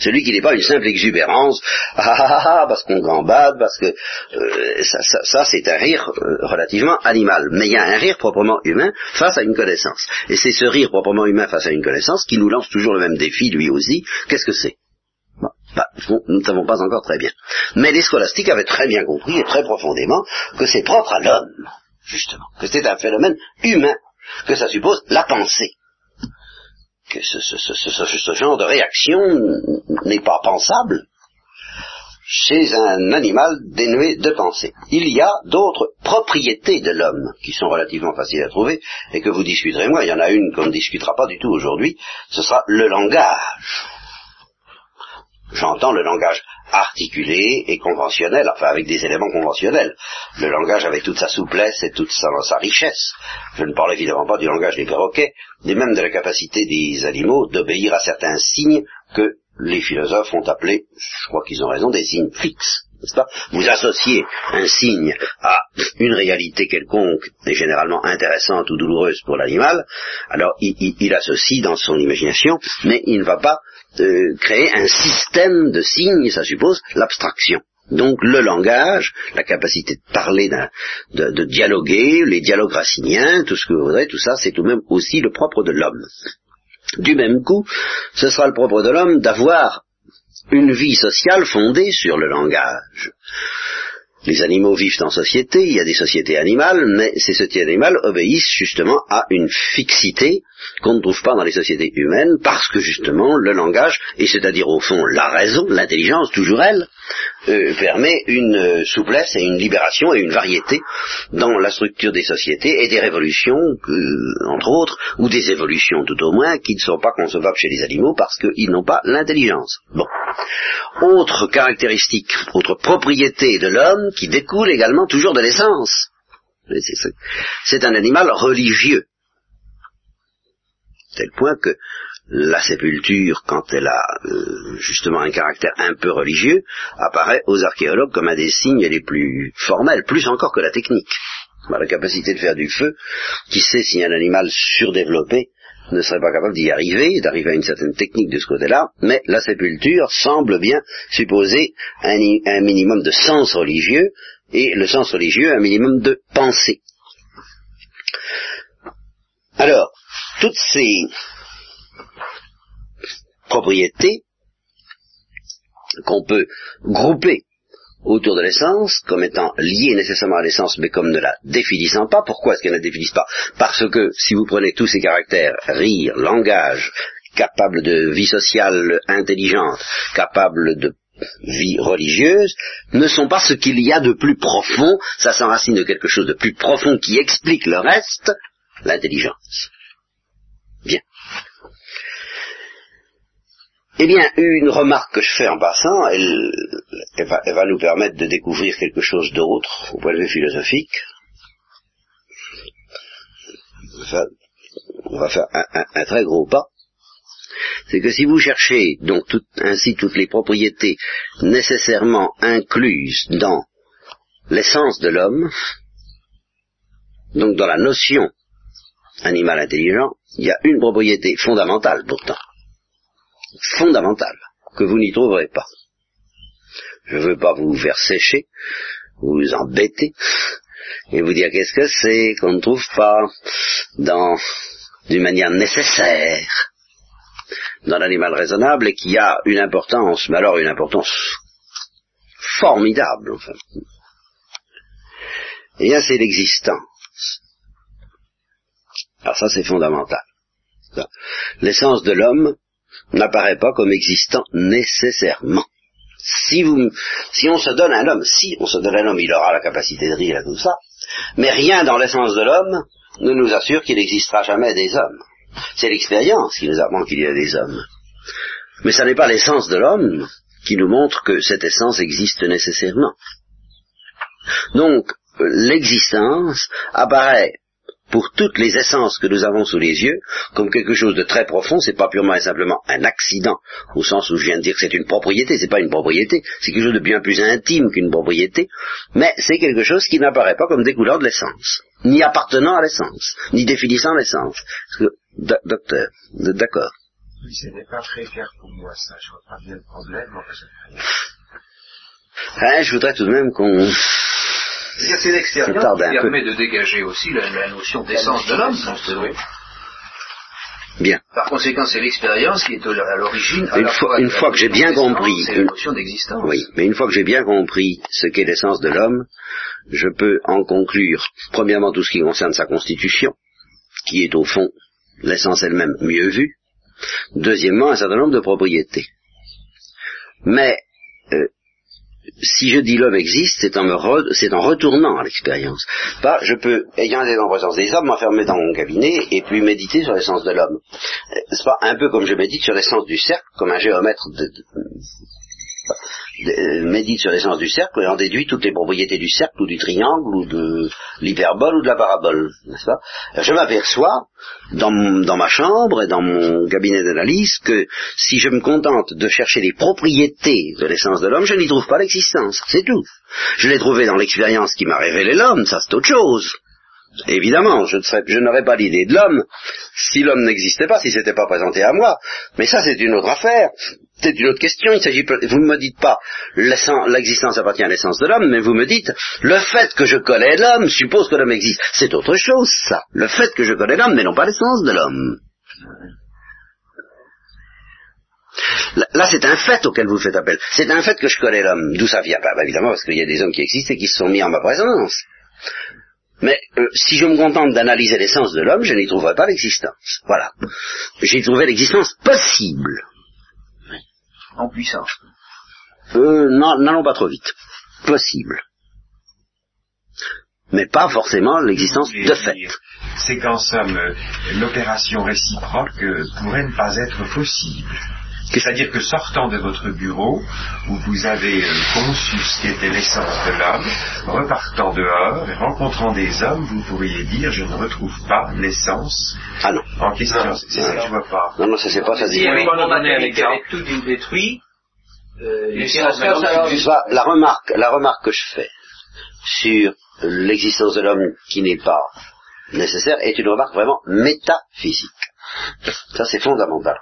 Celui qui n'est pas une simple exubérance, ah, ah, ah, ah parce qu'on gambade, parce que euh, ça, ça, c'est un rire euh, relativement animal. Mais il y a un rire proprement humain face à une connaissance. Et c'est ce rire proprement humain face à une connaissance qui nous lance toujours le même défi, lui aussi. Qu'est-ce que c'est? Bah, nous ne savons pas encore très bien. Mais les scolastiques avaient très bien compris et très profondément que c'est propre à l'homme, justement, que c'est un phénomène humain, que ça suppose la pensée que ce, ce, genre de réaction n'est pas pensable chez un animal dénué de pensée. Il y a d'autres propriétés de l'homme qui sont relativement faciles à trouver et que vous discuterez moi. Il y en a une qu'on ne discutera pas du tout aujourd'hui. Ce sera le langage. J'entends le langage articulé et conventionnel, enfin avec des éléments conventionnels. Le langage avec toute sa souplesse et toute sa, richesse. Je ne parle évidemment pas du langage des perroquets, ni même de la capacité des animaux d'obéir à certains signes que les philosophes ont appelés, je crois qu'ils ont raison, des signes fixes. Pas? Vous associez un signe à une réalité quelconque et généralement intéressante ou douloureuse pour l'animal, alors il, associe dans son imagination, mais il ne va pas de créer un système de signes, ça suppose l'abstraction. Donc le langage, la capacité de parler, de, de, dialoguer, les dialogues raciniens, tout ce que vous voudrez, tout ça, c'est tout de même aussi le propre de l'homme. Du même coup, ce sera le propre de l'homme d'avoir une vie sociale fondée sur le langage. Les animaux vivent en société, il y a des sociétés animales, mais ces sociétés animales obéissent justement à une fixité qu'on ne trouve pas dans les sociétés humaines, parce que justement le langage, et c'est-à-dire au fond la raison, l'intelligence, toujours elle, euh, permet une euh, souplesse et une libération et une variété dans la structure des sociétés et des révolutions, entre autres, ou des évolutions tout au moins, qui ne sont pas concevables chez les animaux parce qu'ils n'ont pas l'intelligence. Bon. Autre caractéristique, autre propriété de l'homme qui découle également toujours de l'essence. C'est un animal religieux. Tel point que la sépulture, quand elle a euh, justement un caractère un peu religieux, apparaît aux archéologues comme un des signes les plus formels, plus encore que la technique. La capacité de faire du feu, qui sait si un animal surdéveloppé ne serait pas capable d'y arriver, d'arriver à une certaine technique de ce côté-là, mais la sépulture semble bien supposer un, un minimum de sens religieux, et le sens religieux un minimum de pensée. Alors, toutes ces propriétés qu'on peut grouper autour de l'essence comme étant liées nécessairement à l'essence mais comme ne la définissant pas. Pourquoi est-ce qu'elle ne la définissent pas? Parce que si vous prenez tous ces caractères, rire, langage, capable de vie sociale intelligente, capable de vie religieuse, ne sont pas ce qu'il y a de plus profond, ça s'enracine de quelque chose de plus profond qui explique le reste, l'intelligence. Bien. Eh bien, une remarque que je fais en passant, elle, va, nous permettre de découvrir quelque chose d'autre au point de vue philosophique. on va faire un, très gros pas. C'est que si vous cherchez donc ainsi toutes les propriétés nécessairement incluses dans l'essence de l'homme, donc dans la notion animal intelligent, il y a une propriété fondamentale pourtant fondamentale que vous n'y trouverez pas. Je ne veux pas vous faire sécher, vous embêter, et vous dire qu'est-ce que c'est qu'on ne trouve pas dans d'une manière nécessaire dans l'animal raisonnable et qui a une importance, mais alors une importance formidable, enfin. Et bien c'est l'existence. Alors ça c'est fondamental. L'essence de l'homme, n'apparaît pas comme existant nécessairement. Si, on se donne un homme, si on se donne un homme, il aura la capacité de rire et tout ça, mais rien dans l'essence de l'homme ne nous assure qu'il n'existera jamais des hommes. C'est l'expérience qui nous apprend qu'il y a des hommes. Mais ce n'est pas l'essence de l'homme qui nous montre que cette essence existe nécessairement. Donc, l'existence apparaît pour toutes les essences que nous avons sous les yeux comme quelque chose de très profond, c'est pas purement et simplement un accident, au sens où je viens de dire que c'est une propriété, c'est pas une propriété, c'est quelque chose de bien plus intime qu'une propriété, mais c'est quelque chose qui n'apparaît pas comme découlant de l'essence. ni appartenant à l'essence, ni définissant l'essence. Docteur, d'accord. Oui, ce n'est pas très clair pour moi ça, je vois pas bien le problème, Hein, je voudrais tout de même qu'on... C'est l'extérieur qui permet de dégager aussi la, notion d'essence de l'homme, oui. Bien. Par conséquent, c'est l'expérience qui est à l'origine. Une, fois, une fois que j'ai bien compris, une notion d'existence. Oui, mais une fois que j'ai bien compris ce qu'est l'essence de l'homme, je peux en conclure, premièrement, tout ce qui concerne sa constitution, qui est au fond l'essence elle-même mieux vue. Deuxièmement, un certain nombre de propriétés. Mais euh, si je dis l'homme existe, c'est en, en retournant à l'expérience. Je peux, ayant été en présence des hommes, m'enfermer dans mon cabinet et puis méditer sur l'essence de l'homme. Euh, c'est pas un peu comme je médite sur l'essence du cercle, comme un géomètre de, médite sur l'essence du cercle et en déduit toutes les propriétés du cercle ou du triangle ou de l'hyperbole ou de la parabole, n'est-ce pas? Je m'aperçois dans, ma chambre et dans mon cabinet d'analyse que si je me contente de chercher les propriétés de l'essence de l'homme, je n'y trouve pas l'existence, c'est tout. Je l'ai trouvé dans l'expérience qui m'a révélé l'homme, ça c'est autre chose. Évidemment, je, je n'aurais pas l'idée de l'homme si l'homme n'existait pas, si c'était pas présenté à moi. Mais ça, c'est une autre affaire. C'est une autre question. Il s'agit, vous ne me dites pas l'existence appartient à l'essence de l'homme, mais vous me dites le fait que je connais l'homme suppose que l'homme existe. C'est autre chose, ça. Le fait que je connais l'homme, mais non pas l'essence de l'homme. Là, c'est un fait auquel vous faites appel. C'est un fait que je connais l'homme. D'où ça vient? Bah, Évidemment, parce qu'il y a des hommes qui existent et qui se sont mis en ma présence. Mais euh, si je me contente d'analyser l'essence de l'homme, je n'y trouverai pas l'existence. Voilà. J'y trouverai l'existence possible. En puissance. Euh, n'allons pas trop vite. Possible. Mais pas forcément l'existence de fait. C'est qu'en somme, l'opération réciproque pourrait ne pas être possible. C'est-à-dire que sortant de votre bureau, où vous avez euh, conçu ce qu'était l'essence de l'homme, repartant dehors et rencontrant des hommes, vous pourriez dire je ne retrouve pas l'essence ah non. en question. C'est ça que je vois pas. Non, non, ça c'est pas ça. Si avec mon tout détruit, euh, la remarque, la remarque que je fais sur l'existence de l'homme qui n'est pas nécessaire est une remarque vraiment métaphysique. Ça c'est fondamental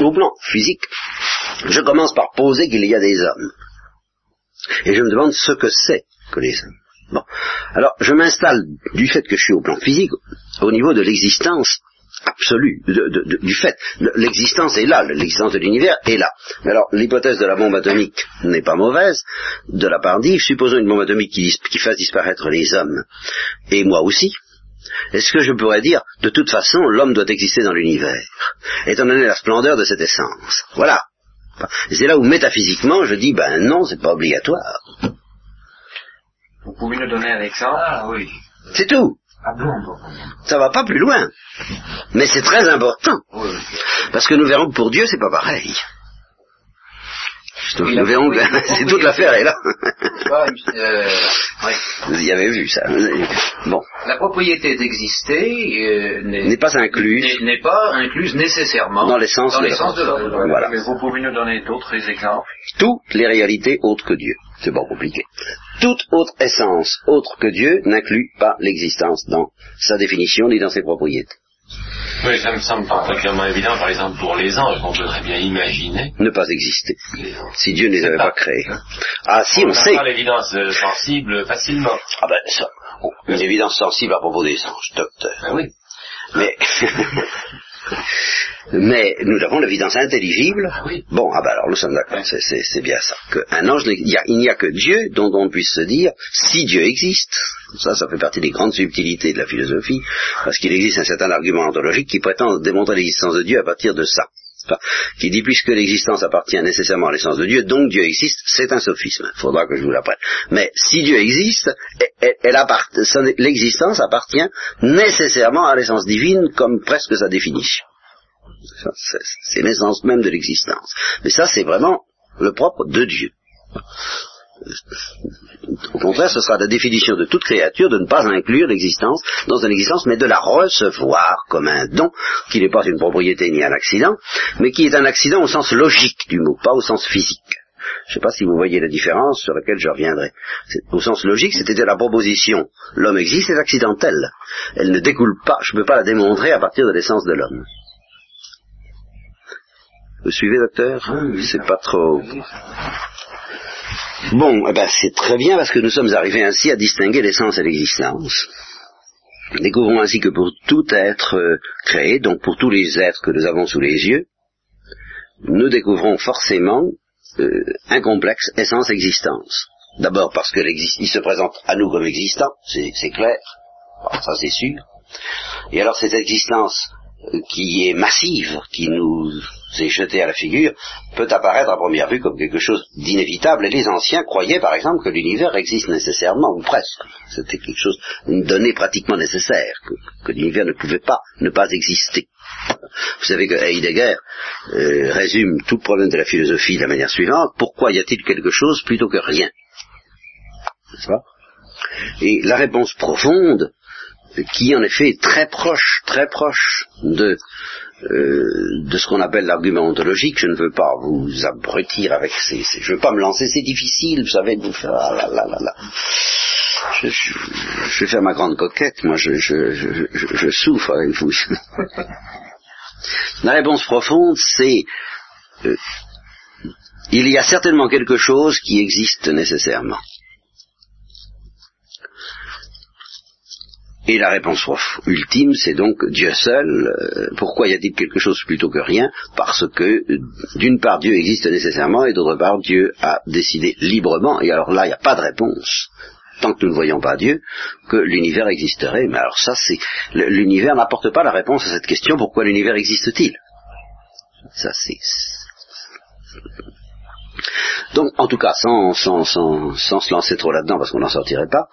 au plan physique, je commence par poser qu'il y a des hommes. Et je me demande ce que c'est que les hommes. Bon. Alors, je m'installe du fait que je suis au plan physique, au niveau de l'existence absolue, du fait. L'existence est là, l'existence de l'univers est là. Alors, l'hypothèse de la bombe atomique n'est pas mauvaise, de la part d'Yves, supposons une bombe atomique qui fasse disparaître les hommes, et moi aussi, est-ce que je pourrais dire, de toute façon, l'homme doit exister dans l'univers, étant donné la splendeur de cette essence Voilà. C'est là où métaphysiquement je dis, ben non, c'est pas obligatoire. Vous pouvez nous donner un exemple Ah oui. C'est tout. Ah bon, Ça va pas plus loin. Mais c'est très important. Parce que nous verrons que pour Dieu, c'est pas pareil. Nous verrons que c'est toute l'affaire est là. euh, Vous y avez vu ça. Bon. La propriété d'exister euh, n'est pas incluse. N'est pas incluse nécessairement dans l'essence de, l'homme. Voilà. Mais vous pouvez nous donner d'autres exemples Toutes les réalités autres que Dieu. C'est pas compliqué. Toute autre essence autre que Dieu n'inclut pas l'existence dans sa définition ni dans ses propriétés. Oui, ça me semble particulièrement évident, par exemple, pour les anges, on peut très bien imaginer. Ne pas exister. Si Dieu ne les avait pas, créés. Ah, si, on, on sait. l'évidence euh, sensible facilement. Ah ben, ça, une évidence sensible à propos des anges, docteur. Ah oui. Mais, mais nous avons l'évidence intelligible. Ah oui. Bon, ah ben alors nous sommes d'accord, c'est bien ça. Un ange, il n'y a, que Dieu dont on puisse se dire, si Dieu existe, ça, ça fait partie des grandes subtilités de la philosophie, parce qu'il existe un certain argument ontologique qui prétend démontrer l'existence de Dieu à partir de ça qui dit puisque l'existence appartient nécessairement à l'essence de Dieu, donc Dieu existe, c'est un sophisme. Il faudra que je vous l'apprenne. Mais si Dieu existe, l'existence appartient nécessairement à l'essence divine comme presque sa définition. C'est l'essence même de l'existence. Mais ça, c'est vraiment le propre de Dieu. Au contraire, ce sera la définition de toute créature de ne pas inclure l'existence dans une existence, mais de la recevoir comme un don, qui n'est pas une propriété ni un accident, mais qui est un accident au sens logique du mot, pas au sens physique. Je ne sais pas si vous voyez la différence sur laquelle je reviendrai. Au sens logique, c'était la proposition. L'homme existe, c'est accidentel. Elle ne découle pas, je ne peux pas la démontrer à partir de l'essence de l'homme. Vous suivez, docteur? C'est pas trop... Bon, eh ben, c'est très bien parce que nous sommes arrivés ainsi à distinguer l'essence et l'existence. Découvrons ainsi que pour tout être euh, créé, donc pour tous les êtres que nous avons sous les yeux, nous découvrons forcément euh, un complexe essence-existence. D'abord parce qu'il se présente à nous comme existant, c'est clair, ça c'est sûr. Et alors cette existence qui est massive, qui nous est jetée à la figure, peut apparaître à première vue comme quelque chose d'inévitable. Et les anciens croyaient par exemple que l'univers existe nécessairement, ou presque. C'était quelque chose, une donnée pratiquement nécessaire, que, l'univers ne pouvait pas ne pas exister. Vous savez que Heidegger euh, résume tout problème de la philosophie de la manière suivante. Pourquoi y a-t-il quelque chose plutôt que rien? Et la réponse profonde, qui en effet est très proche, très proche de, euh, de ce qu'on appelle l'argument ontologique. Je ne veux pas vous abrutir avec ces, je ne veux pas me lancer, c'est difficile, vous savez, de vous faire, ah là, là, là, là. Je, je, vais faire ma grande coquette, moi je, je, je souffre avec vous. La réponse profonde, c'est euh, il y a certainement quelque chose qui existe nécessairement. Et la réponse ultime, c'est donc Dieu seul. Euh, pourquoi y a-t-il quelque chose plutôt que rien? Parce que, d'une part, Dieu existe nécessairement, et d'autre part, Dieu a décidé librement, et alors là, il n'y a pas de réponse, tant que nous ne voyons pas Dieu, que l'univers existerait. Mais alors ça, c'est l'univers n'apporte pas la réponse à cette question pourquoi l'univers existe-t-il? Ça, c'est donc, en tout cas, sans, sans, sans, sans se lancer trop là-dedans, parce qu'on n'en sortirait pas,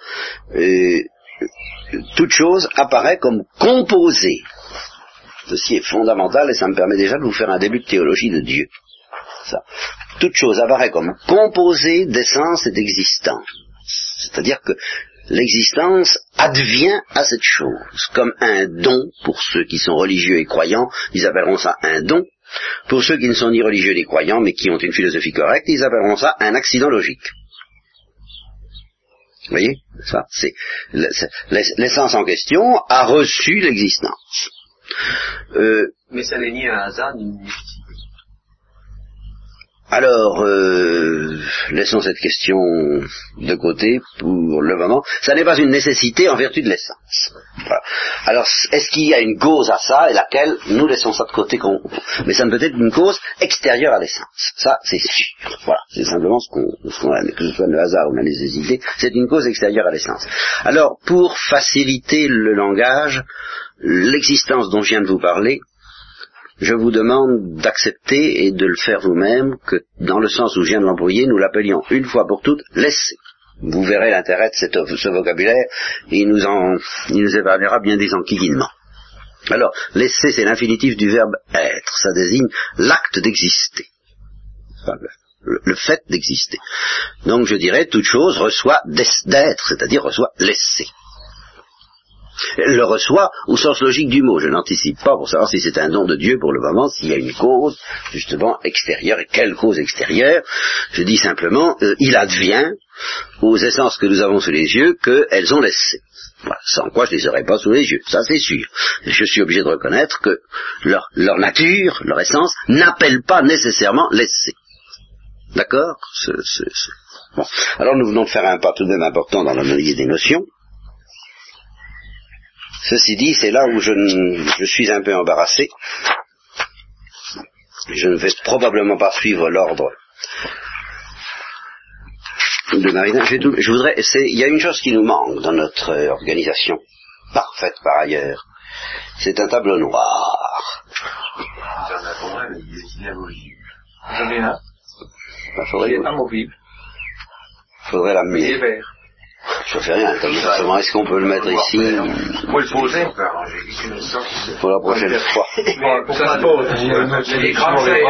euh, toute chose apparaît comme composée. Ceci est fondamental et ça me permet déjà de vous faire un début de théologie de Dieu. Toute chose apparaît comme composée d'essence et d'existence. C'est-à-dire que l'existence advient à cette chose, comme un don pour ceux qui sont religieux et croyants, ils appelleront ça un don. Pour ceux qui ne sont ni religieux ni croyants, mais qui ont une philosophie correcte, ils appelleront ça un accident logique. Vous voyez? C'est l'essence en question a reçu l'existence. Euh, Mais ça n'est ni un hasard ni alors, euh, laissons cette question de côté pour le moment. Ça n'est pas une nécessité en vertu de l'essence. Alors, est-ce qu'il y a une cause à ça et laquelle nous laissons ça de côté Mais ça ne peut être une cause extérieure à l'essence. Ça, c'est sûr. Voilà, c'est simplement ce qu'on, que ce soit le hasard ou la nécessité, c'est une cause extérieure à l'essence. Alors, pour faciliter le langage, l'existence dont je viens de vous parler je vous demande d'accepter et de le faire vous-même, que dans le sens où je viens de l'employer, nous l'appelions une fois pour toutes laisser. Vous verrez l'intérêt de ce vocabulaire, il nous, en, il nous épargnera bien des enquillinements. Alors, laisser, c'est l'infinitif du verbe être. Ça désigne l'acte d'exister. le, fait d'exister. Donc je dirais, toute chose reçoit d'être, c'est-à-dire reçoit laisser. Le reçoit au sens logique du mot. Je n'anticipe pas pour savoir si c'est un don de Dieu pour le moment, s'il y a une cause, justement, extérieure. Et quelle cause extérieure? Je dis simplement, euh, il advient aux essences que nous avons sous les yeux qu'elles ont laissé. sans quoi je ne les aurais pas sous les yeux, ça c'est sûr. je suis obligé de reconnaître que leur, nature, leur essence, n'appelle pas nécessairement laisser. D'accord? Bon. Alors nous venons de faire un pas tout de même important dans l'analyse des notions. Ceci dit, c'est là où je, suis un peu embarrassé. Je ne vais probablement pas suivre l'ordre de Marina. Je, voudrais, il y a une chose qui nous manque dans notre organisation, parfaite par ailleurs. C'est un tableau noir. J'en ai un. Il faudrait, faudrait l'amener. Je fais rien, seulement est-ce qu'on peut le mettre ici Faut le poser. Pour la prochaine fois. Ça se pose. Les grandes feuilles,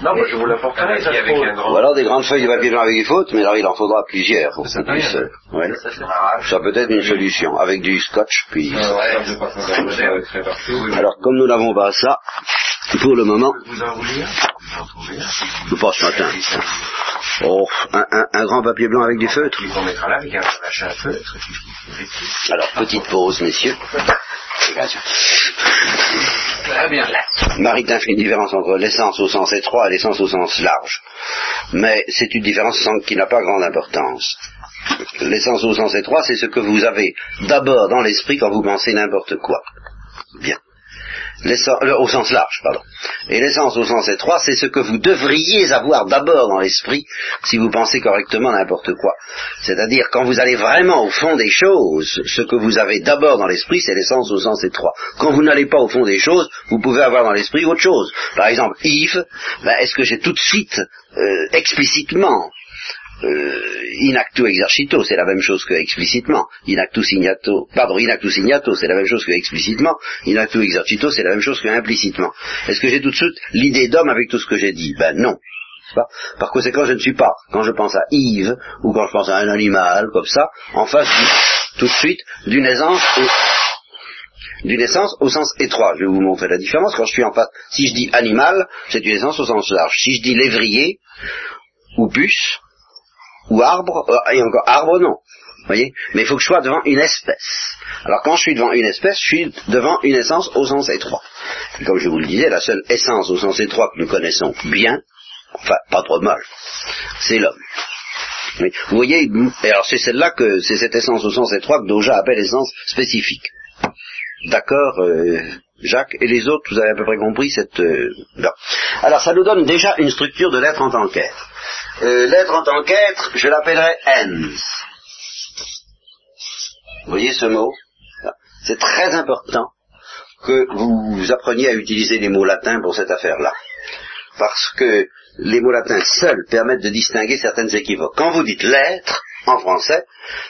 non, moi je vous l'apporterai, ça se. Ou alors des grandes feuilles de papier blanc avec des fautes, mais alors il en faudra plusieurs pour qu'on puisse. Ouais. Ça peut être une solution, avec du scotch, puis. Alors comme nous n'avons pas ça, pour le moment. Vous en voulez un Vous en trouvez un Pas ce matin. Oh, un, un, un, grand papier blanc avec du feutre. Il qu'on mettra là avec un feutre. Alors, petite pause, messieurs. Maritain fait une différence entre l'essence au sens étroit et l'essence au sens large. Mais c'est une différence qui n'a pas grande importance. L'essence au sens étroit, c'est ce que vous avez d'abord dans l'esprit quand vous pensez n'importe quoi. Bien au sens large, pardon. Et l'essence au sens étroit, c'est ce que vous devriez avoir d'abord dans l'esprit si vous pensez correctement n'importe quoi. C'est-à-dire, quand vous allez vraiment au fond des choses, ce que vous avez d'abord dans l'esprit, c'est l'essence au sens étroit. Quand vous n'allez pas au fond des choses, vous pouvez avoir dans l'esprit autre chose. Par exemple, Yves, ben, est-ce que j'ai tout de suite, euh, explicitement, euh, inactu exercito, c'est la même chose que explicitement. Inactu signato, pardon, inactu signato, c'est la même chose que explicitement. Inactu exercito, c'est la même chose que implicitement. Est-ce que j'ai tout de suite l'idée d'homme avec tout ce que j'ai dit? Ben non. Par conséquent, je ne suis pas, quand je pense à Yves, ou quand je pense à un animal, comme ça, en face tout de suite d'une aisance d'une essence au sens étroit. Je vais vous montrer la différence. Quand je suis en face, si je dis animal, c'est une essence au sens large. Si je dis lévrier ou puce, ou arbre, euh, et encore arbre non. Voyez Mais il faut que je sois devant une espèce. Alors quand je suis devant une espèce, je suis devant une essence au sens étroit. Comme je vous le disais, la seule essence au sens étroit que nous connaissons bien, enfin pas trop mal, c'est l'homme. vous voyez, et alors c'est celle-là que c'est cette essence au sens étroit que Doja appelle essence spécifique. D'accord, euh, Jacques et les autres, vous avez à peu près compris cette. Euh, alors ça nous donne déjà une structure de l'être en tant qu'être. Euh, l'être en tant qu'être, je l'appellerai ens. Vous voyez ce mot? C'est très important que vous appreniez à utiliser les mots latins pour cette affaire-là. Parce que les mots latins seuls permettent de distinguer certaines équivoques. Quand vous dites l'être, en français,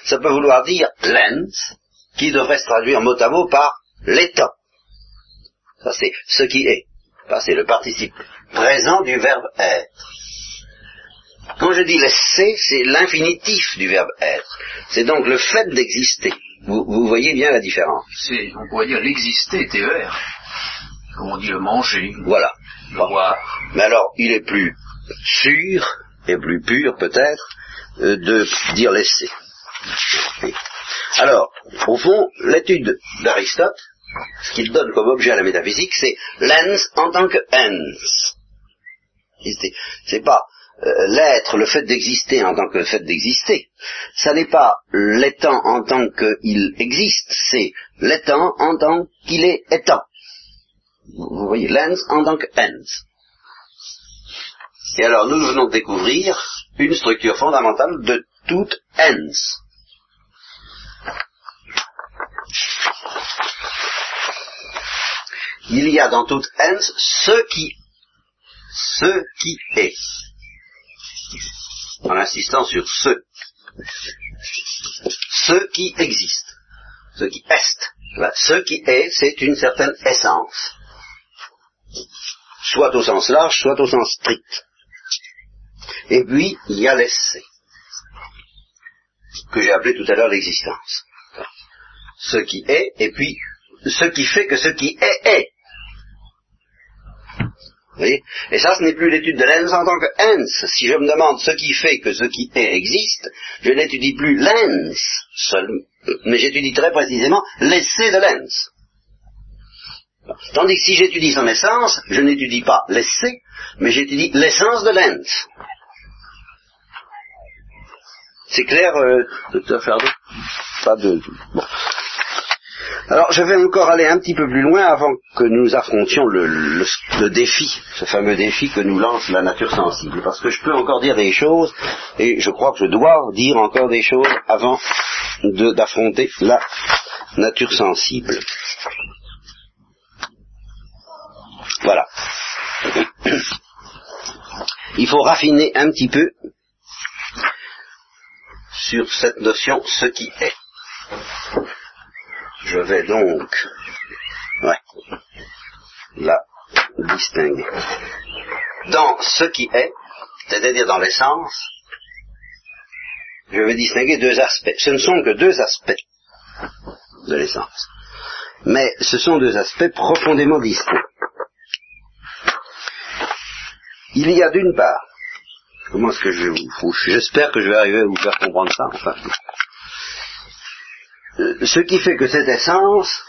ça peut vouloir dire l'ens, qui devrait se traduire mot à mot par l'état. Ça c'est ce qui est. c'est le participe présent du verbe être. Quand je dis laisser, c'est l'infinitif du verbe être. C'est donc le fait d'exister. Vous, voyez bien la différence. C'est, on pourrait dire l'exister, TER. Comme on dit le manger. Voilà. Le boire. Mais alors, il est plus sûr et plus pur peut-être euh, de dire laisser. Alors, au fond, l'étude d'Aristote, ce qu'il donne comme objet à la métaphysique, c'est l'ens en tant que ens. C'est pas euh, l'être, le fait d'exister en tant que fait d'exister, ça n'est pas l'étant en tant qu'il existe, c'est l'étant en tant qu'il est étant. Vous voyez, lens en tant que ens. Et alors nous venons de découvrir une structure fondamentale de toute ens. Il y a dans toute ens ce qui, ce qui est en insistant sur ce, ce qui existe, ce qui est. Ce qui est, c'est une certaine essence, soit au sens large, soit au sens strict. Et puis, il y a l'essai, que j'ai appelé tout à l'heure l'existence. Ce qui est, et puis ce qui fait que ce qui est est voyez Et ça, ce n'est plus l'étude de l'ens en tant que ens. Si je me demande ce qui fait que ce qui est existe, je n'étudie plus l'ens seul, mais j'étudie très précisément l'essai de l'ens. Tandis que si j'étudie son essence, je n'étudie pas l'essai, mais j'étudie l'essence de l'ens. C'est clair, euh, docteur Pas de... Bon. Alors je vais encore aller un petit peu plus loin avant que nous affrontions le, défi, ce fameux défi que nous lance la nature sensible, parce que je peux encore dire des choses, et je crois que je dois dire encore des choses avant d'affronter la nature sensible. Voilà. Il faut raffiner un petit peu sur cette notion ce qui est. Je vais donc ouais, la distinguer. Dans ce qui est, c'est-à-dire dans l'essence, je vais distinguer deux aspects. Ce ne sont que deux aspects de l'essence. Mais ce sont deux aspects profondément distincts. Il y a d'une part, comment est-ce que je vais vous, j'espère que je vais arriver à vous faire comprendre ça, enfin, ce qui fait que cette essence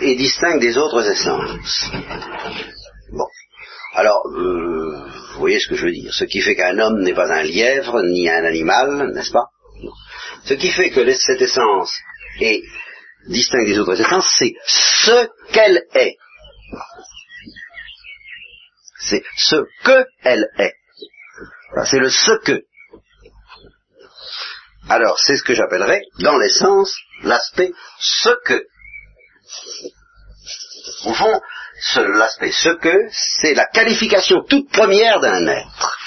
est distincte des autres essences. Bon. Alors, euh, vous voyez ce que je veux dire. Ce qui fait qu'un homme n'est pas un lièvre, ni un animal, n'est-ce pas? Ce qui fait que cette essence est distincte des autres essences, c'est ce qu'elle est. C'est ce que elle est. C'est le ce que. Alors, c'est ce que j'appellerais, dans l'essence, l'aspect ce que. Au fond, l'aspect ce que, c'est la qualification toute première d'un être.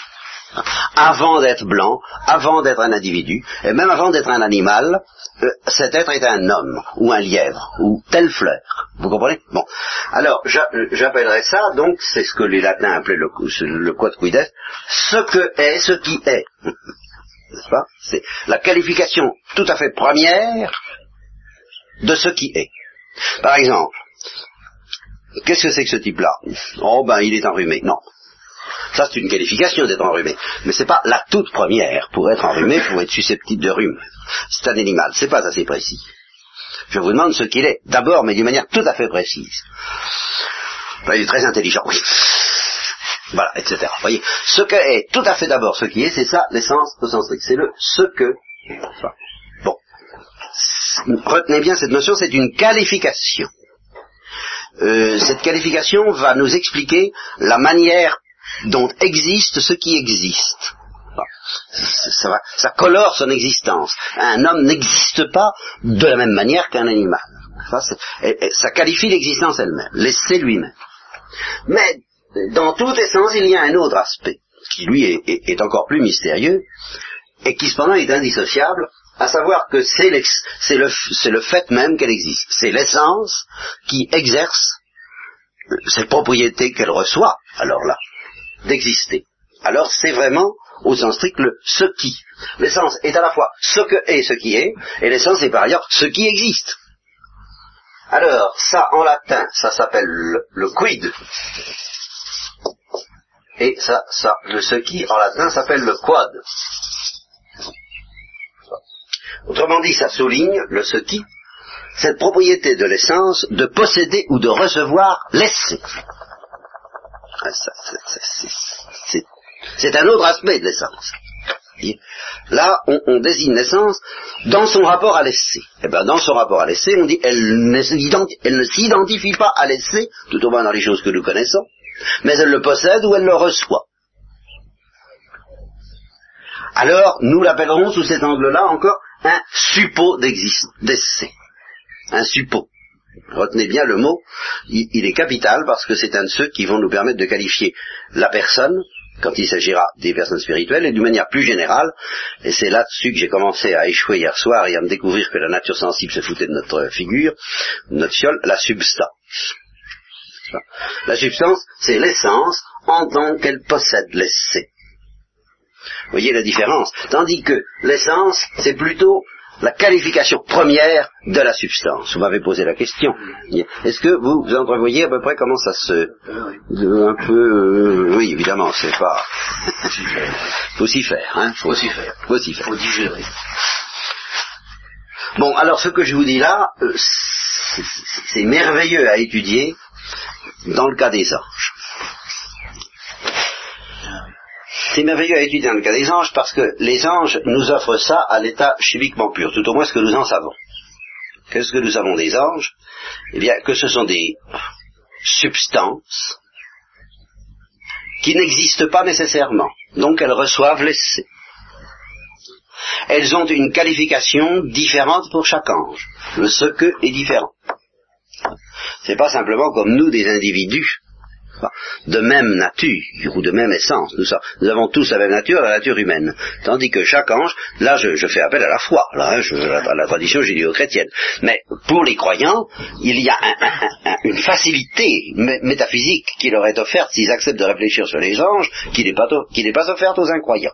Avant d'être blanc, avant d'être un individu, et même avant d'être un animal, euh, cet être est un homme, ou un lièvre, ou telle fleur. Vous comprenez? Bon. Alors, j'appellerais ça, donc, c'est ce que les latins appelaient le, le quod quid ce que est ce qui est. N'est-ce pas? C'est la qualification tout à fait première de ce qui est. Par exemple, qu'est-ce que c'est que ce type-là? Oh ben il est enrhumé. Non. Ça c'est une qualification d'être enrhumé. Mais c'est pas la toute première pour être enrhumé, pour être susceptible de rhume. C'est un animal, c'est pas assez précis. Je vous demande ce qu'il est, d'abord, mais d'une manière tout à fait précise. il est très intelligent, oui. Voilà, etc. Vous voyez, ce que est tout à fait d'abord ce qui est, c'est ça l'essence au sens. C'est le ce que. Retenez bien cette notion, c'est une qualification. Euh, cette qualification va nous expliquer la manière dont existe ce qui existe. Ça, ça, colore son existence. Un homme n'existe pas de la même manière qu'un animal. Ça, qualifie l'existence elle-même, l'essai lui-même. Mais dans toute essence, il y a un autre aspect, qui lui est, encore plus mystérieux, et qui cependant est indissociable, à savoir que c'est le, le fait même qu'elle existe. C'est l'essence qui exerce cette propriété qu'elle reçoit, alors là, d'exister. Alors c'est vraiment, au sens strict, le ce qui. L'essence est à la fois ce que est ce qui est, et l'essence est par ailleurs ce qui existe. Alors, ça en latin, ça s'appelle le, quid. Et ça, ça, le ce qui en latin s'appelle le quad. Autrement dit, ça souligne le ce qui, cette propriété de l'essence de posséder ou de recevoir l'essai. Ah, c'est un autre aspect de l'essence. Là, on, désigne l'essence dans son rapport à l'essai. Et eh bien, dans son rapport à l'essai, on dit elle ne s'identifie pas à l'essai, tout au moins dans les choses que nous connaissons, mais elle le possède ou elle le reçoit. Alors, nous l'appellerons sous cet angle-là encore un suppôt d'essai. Un suppôt. Retenez bien le mot, il, est capital parce que c'est un de ceux qui vont nous permettre de qualifier la personne quand il s'agira des personnes spirituelles et d'une manière plus générale, et c'est là-dessus que j'ai commencé à échouer hier soir et à me découvrir que la nature sensible se foutait de notre figure, de notre fiole, la substance. La substance, c'est l'essence en tant qu'elle possède l'essai. Vous voyez la différence Tandis que l'essence, c'est plutôt la qualification première de la substance. Vous m'avez posé la question. Est-ce que vous, vous entrevoyez à peu près comment ça se... Un peu... Euh, oui, évidemment, c'est pas... faut s'y faire, hein Faut s'y faire. Faut s'y faire. Faut digérer. Bon, alors ce que je vous dis là, euh, c'est merveilleux à étudier dans le cas des anges. C'est merveilleux à étudier dans le cas des anges parce que les anges nous offrent ça à l'état chimiquement pur, tout au moins ce que nous en savons. Qu'est-ce que nous savons des anges Eh bien, que ce sont des substances qui n'existent pas nécessairement, donc elles reçoivent l'essai. Elles ont une qualification différente pour chaque ange. Le ce que est différent. C'est pas simplement comme nous des individus de même nature ou de même essence. Nous, avons tous la même nature, la nature humaine. Tandis que chaque ange, là je, fais appel à la foi, là, à la tradition judéo-chrétienne. Mais pour les croyants, il y a une facilité métaphysique qui leur est offerte s'ils acceptent de réfléchir sur les anges, qui n'est pas offerte aux incroyants.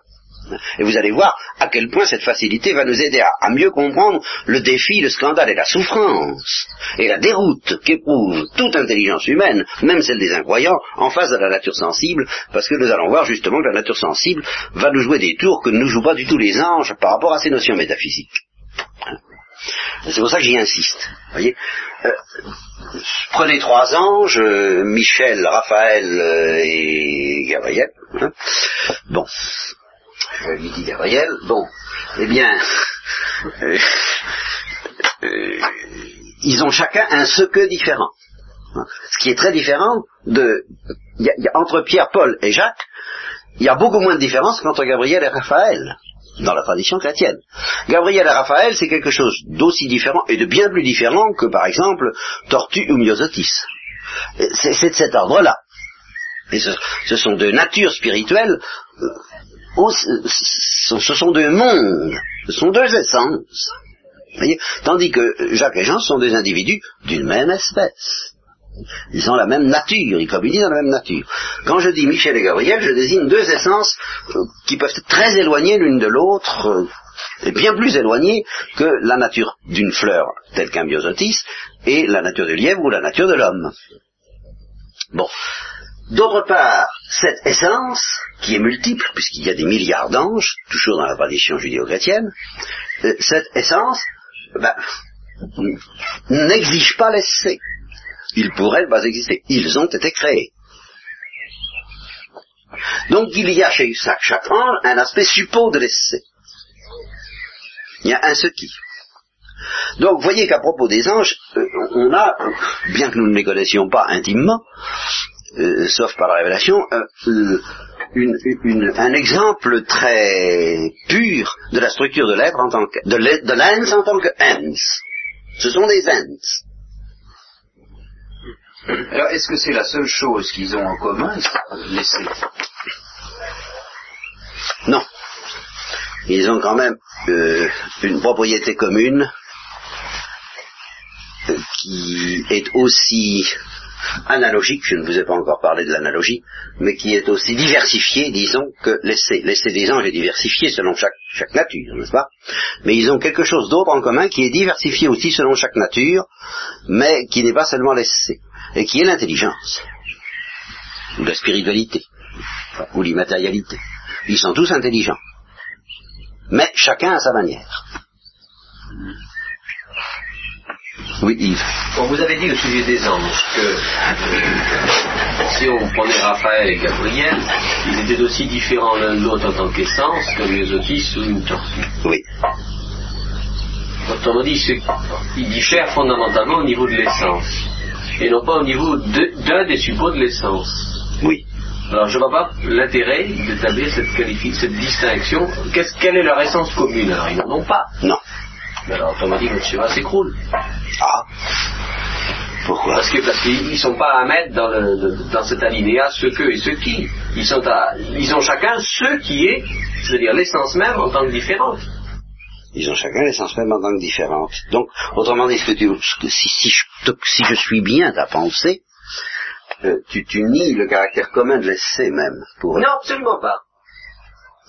Et vous allez voir à quel point cette facilité va nous aider à, mieux comprendre le défi, le scandale et la souffrance et la déroute qu'éprouve toute intelligence humaine, même celle des incroyants, en face de la nature sensible, parce que nous allons voir justement que la nature sensible va nous jouer des tours que ne nous jouent pas du tout les anges par rapport à ces notions métaphysiques. C'est pour ça que j'y insiste. Voyez euh, prenez trois anges, euh, Michel, Raphaël euh, et Gabriel. Hein. bon, je lui dis Gabriel. Bon, eh bien, ils ont chacun un ce que différent. Ce qui est très différent de... entre Pierre, Paul et Jacques, il y a beaucoup moins de différence qu'entre Gabriel et Raphaël dans la tradition chrétienne. Gabriel et Raphaël, c'est quelque chose d'aussi différent et de bien plus différent que, par exemple, Tortue ou Myosotis. C'est de cet ordre-là. Ce, sont deux natures spirituelles, euh, ce sont deux mondes, ce sont deux essences. Tandis que Jacques et Jean sont des individus d'une même espèce. Ils ont la même nature, ils communient dans la même nature. Quand je dis Michel et Gabriel, je désigne deux essences euh, qui peuvent être très éloignées l'une de l'autre, euh, et bien plus éloignées que la nature d'une fleur, telle qu'un biosotis, et la nature du lièvre ou la nature de l'homme. Bon. D'autre part, cette essence, qui est multiple, puisqu'il y a des milliards d'anges, toujours dans la tradition judéo-chrétienne, euh, cette essence ben, n'exige pas l'essai. Ils pourraient ne pas exister. Ils ont été créés. Donc il y a chez chaque, ange un aspect suppôt de l'essai. Il y a un ce qui. Donc vous voyez qu'à propos des anges, euh, on a, bien que nous ne les connaissions pas intimement, euh, sauf par la révélation, euh, un exemple très pur de la structure de l'être en tant que de l'ens en tant que ens. Ce sont des ens. Alors, est-ce que c'est la seule chose qu'ils ont en commun, l'essai Non. Ils ont quand même euh, une propriété commune qui est aussi analogique, je ne vous ai pas encore parlé de l'analogie, mais qui est aussi diversifiée, disons, que l'essai. L'essai des anges est diversifié selon chaque, chaque nature, n'est-ce pas? Mais ils ont quelque chose d'autre en commun qui est diversifié aussi selon chaque nature, mais qui n'est pas seulement l'essai et qui est l'intelligence, ou la spiritualité, ou l'immatérialité. Ils sont tous intelligents, mais chacun à sa manière. Oui, Yves. vous avez dit au sujet des anges que euh, si on prenait Raphaël et Gabriel, ils étaient aussi différents l'un de l'autre en tant qu'essence que les autistes ou une tortue. Oui. Autrement dit, ils diffèrent fondamentalement au niveau de l'essence et non pas au niveau d'un des suppôts de l'essence. Oui. Alors je ne vois pas l'intérêt d'établir cette, cette distinction. quelle est leur essence commune? Alors ils n'en ont pas. Non. Mais alors automatiquement le schéma s'écroule. Ah. Pourquoi? Parce que parce qu'ils ne sont pas à mettre dans, le, dans cet alinéa ce que et ce qui. Ils, sont à, ils ont chacun ce qui est, c'est-à-dire l'essence même en tant que différente. Ils ont chacun l'essence même en tant que différente. Donc, autrement dit, que si, si, je, si, je, suis bien ta pensée, euh, tu, tu nies le caractère commun de l'essai même. Pour non, absolument pas.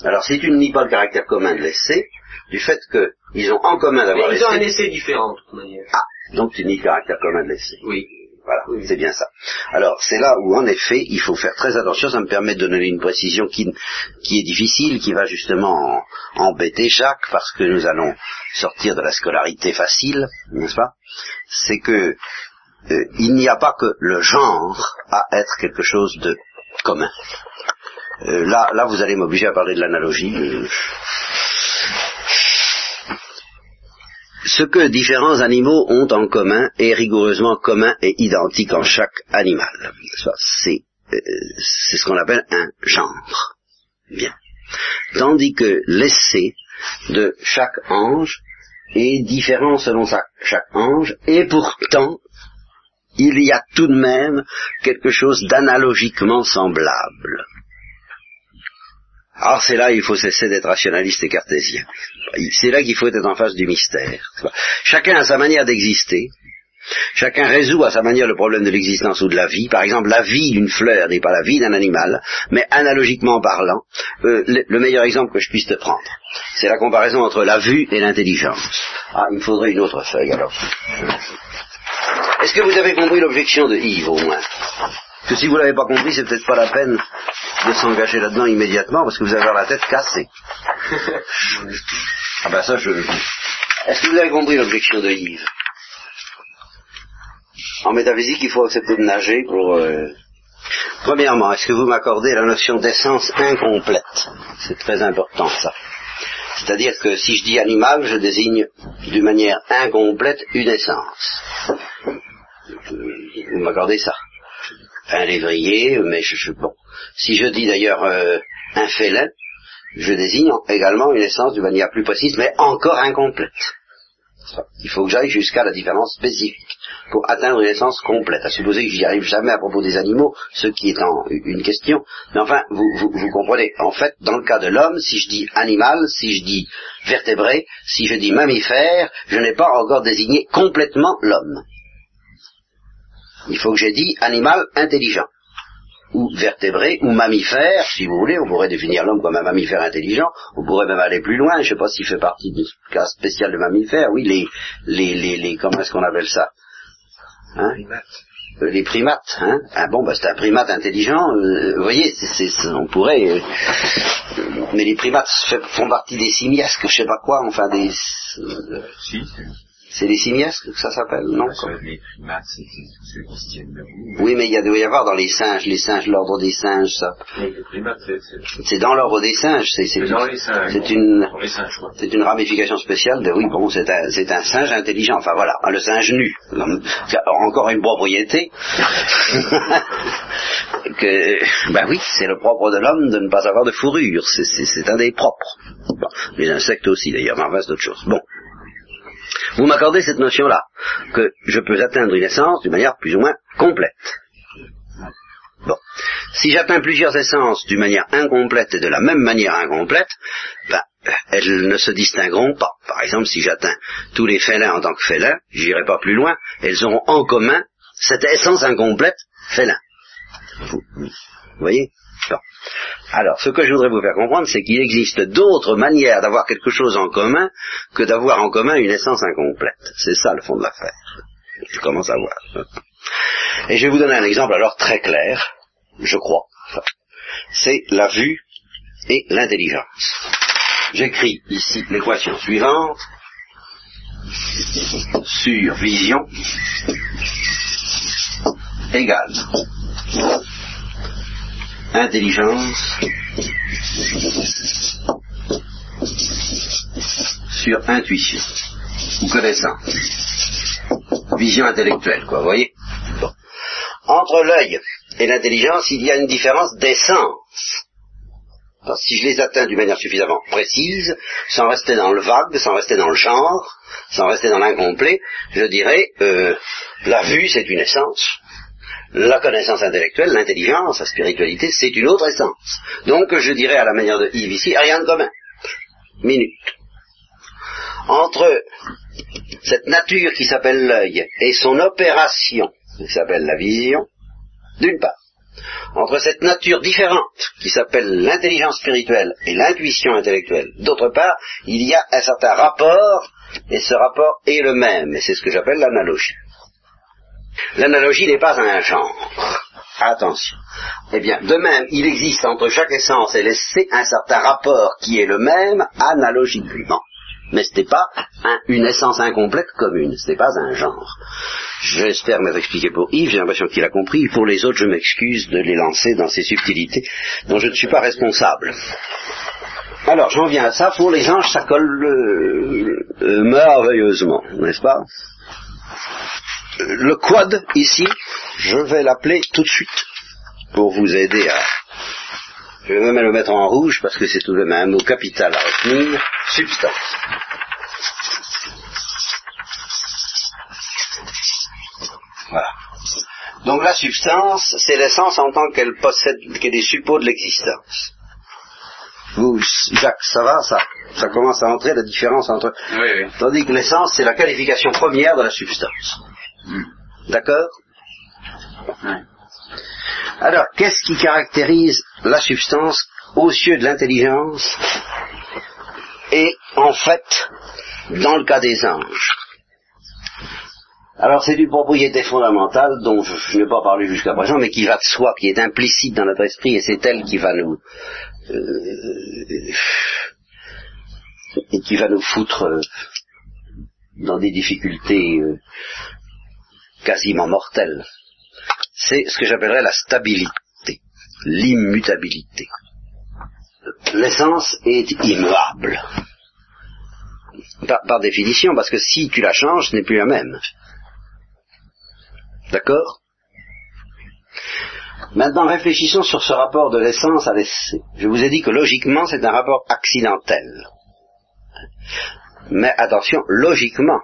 Alors, si tu ne nies pas le caractère commun de l'essai, du fait qu'ils ont en commun d'avoir l'essai... ils ont un essai différent, de toute manière. Ah, donc tu nies le caractère commun de l'essai. Oui. Voilà, c'est bien ça. Alors, c'est là où, en effet, il faut faire très attention. Ça me permet de donner une précision qui, qui est difficile, qui va justement embêter Jacques, parce que nous allons sortir de la scolarité facile, n'est-ce pas? C'est que euh, il n'y a pas que le genre à être quelque chose de commun. Euh, là, là, vous allez m'obliger à parler de l'analogie. Euh, ce que différents animaux ont en commun est rigoureusement commun et identique en chaque animal. C'est euh, ce qu'on appelle un genre. Bien. Tandis que l'essai de chaque ange est différent selon chaque ange, et pourtant, il y a tout de même quelque chose d'analogiquement semblable. Alors c'est là il faut cesser d'être rationaliste et cartésien. C'est là qu'il faut être en face du mystère. Chacun a sa manière d'exister, Chacun résout à sa manière le problème de l'existence ou de la vie. Par exemple, la vie d'une fleur n'est pas la vie d'un animal, mais analogiquement parlant, euh, le, meilleur exemple que je puisse te prendre, c'est la comparaison entre la vue et l'intelligence. Ah, il me faudrait une autre feuille alors. Est-ce que vous avez compris l'objection de Yves au moins? Que si vous l'avez pas compris, c'est peut-être pas la peine de s'engager là-dedans immédiatement parce que vous avez la tête cassée. ah ben ça, je. Est-ce que vous avez compris l'objection de Yves? En métaphysique, il faut accepter de nager pour. Euh, premièrement, est-ce que vous m'accordez la notion d'essence incomplète? C'est très important ça. C'est-à-dire que si je dis animal, je désigne d'une manière incomplète une essence? Vous m'accordez ça un lévrier, mais je, bon. Si je dis d'ailleurs euh, un félin, je désigne également une essence de manière plus précise, mais encore incomplète. Il faut que j'aille jusqu'à la différence spécifique pour atteindre une essence complète. À supposer que j'y arrive jamais à propos des animaux, ce qui est en une question. Mais enfin, vous, vous comprenez. En fait, dans le cas de l'homme, si je dis animal, si je dis vertébré, si je dis mammifère, je n'ai pas encore désigné complètement l'homme. Il faut que j'ai dit animal intelligent, ou vertébré, ou mammifère, si vous voulez, on pourrait définir l'homme comme un mammifère intelligent, on pourrait même aller plus loin, je ne sais pas s'il fait partie du cas spécial de mammifère, oui, les, les, les, les comment est-ce qu'on appelle ça? Hein? Euh, les primates, hein? Ah bon, bah c'est un primate intelligent. Euh, vous voyez, c'est, on pourrait. Euh, mais les primates font partie des simiasques, je sais pas quoi, enfin des. si. C'est les simiesques que ça s'appelle, non Les primates, c'est ceux qui tiennent debout. Oui, mais il y a, doit y avoir dans les singes, les singes, l'ordre des singes, ça. Oui, les primates, c'est... dans l'ordre des singes. C'est, c'est, dans les singes. C'est une, c'est une ramification spéciale de, oui, bon, c'est un, c'est un singe intelligent. Enfin voilà, le singe nu. Encore une propriété. que, ben oui, c'est le propre de l'homme de ne pas avoir de fourrure. C'est, un des propres. les insectes aussi d'ailleurs, mais enfin c'est autre chose. Bon. Vous m'accordez cette notion-là, que je peux atteindre une essence d'une manière plus ou moins complète. Bon. Si j'atteins plusieurs essences d'une manière incomplète et de la même manière incomplète, ben, elles ne se distingueront pas. Par exemple, si j'atteins tous les félins en tant que félins, j'irai pas plus loin, elles auront en commun cette essence incomplète félin. Vous, vous voyez? Alors, ce que je voudrais vous faire comprendre, c'est qu'il existe d'autres manières d'avoir quelque chose en commun que d'avoir en commun une essence incomplète. C'est ça le fond de l'affaire. Je commence à voir. Et je vais vous donner un exemple alors très clair, je crois. c'est la vue et l'intelligence. J'écris ici l'équation suivante sur vision égale intelligence sur intuition ou connaissance. Vision intellectuelle, quoi, vous voyez? Entre l'œil et l'intelligence, il y a une différence d'essence. Si je les atteins d'une manière suffisamment précise, sans rester dans le vague, sans rester dans le genre, sans rester dans l'incomplet, je dirais, euh, la vue, c'est une essence, la connaissance intellectuelle, l'intelligence, la spiritualité, c'est une autre essence. Donc je dirais à la manière de Yves ici, rien de commun. Minute. Entre cette nature qui s'appelle l'œil et son opération qui s'appelle la vision, d'une part, entre cette nature différente qui s'appelle l'intelligence spirituelle et l'intuition intellectuelle, d'autre part, il y a un certain rapport, et ce rapport est le même, et c'est ce que j'appelle l'analogie. L'analogie n'est pas un genre. Attention. Eh bien, de même, il existe entre chaque essence et l'essai un certain rapport qui est le même analogiquement. Mais ce n'est pas une essence incomplète commune, ce n'est pas un genre. J'espère m'être expliqué pour Yves, j'ai l'impression qu'il a compris. Pour les autres, je m'excuse de les lancer dans ces subtilités dont je ne suis pas responsable. Alors, j'en viens à ça. Pour les anges, ça colle euh, euh, merveilleusement, n'est-ce pas? Le quad ici, je vais l'appeler tout de suite pour vous aider à... Je vais même le mettre en rouge parce que c'est tout de même un mot capital à retenir. Substance. Voilà. Donc la substance, c'est l'essence en tant qu'elle possède, qu'elle est suppôt de l'existence. Vous, Jacques, ça va, ça? Ça commence à entrer la différence entre... Oui, oui. Tandis que l'essence, c'est la qualification première de la substance. D'accord? Alors, qu'est-ce qui caractérise la substance aux yeux de l'intelligence et en fait dans le cas des anges? Alors c'est une propriété fondamentale dont je, n'ai pas parlé jusqu'à présent, mais qui va de soi, qui est implicite dans notre esprit, et c'est elle qui va nous euh, qui va nous foutre euh, dans des difficultés euh, quasiment mortelles. C'est ce que j'appellerais la stabilité, l'immutabilité. L'essence est immuable. par, définition, parce que si tu la changes, ce n'est plus la même. D'accord? Maintenant, réfléchissons sur ce rapport de l'essence à l'essai. Je vous ai dit que logiquement, c'est un rapport accidentel. Mais attention, logiquement.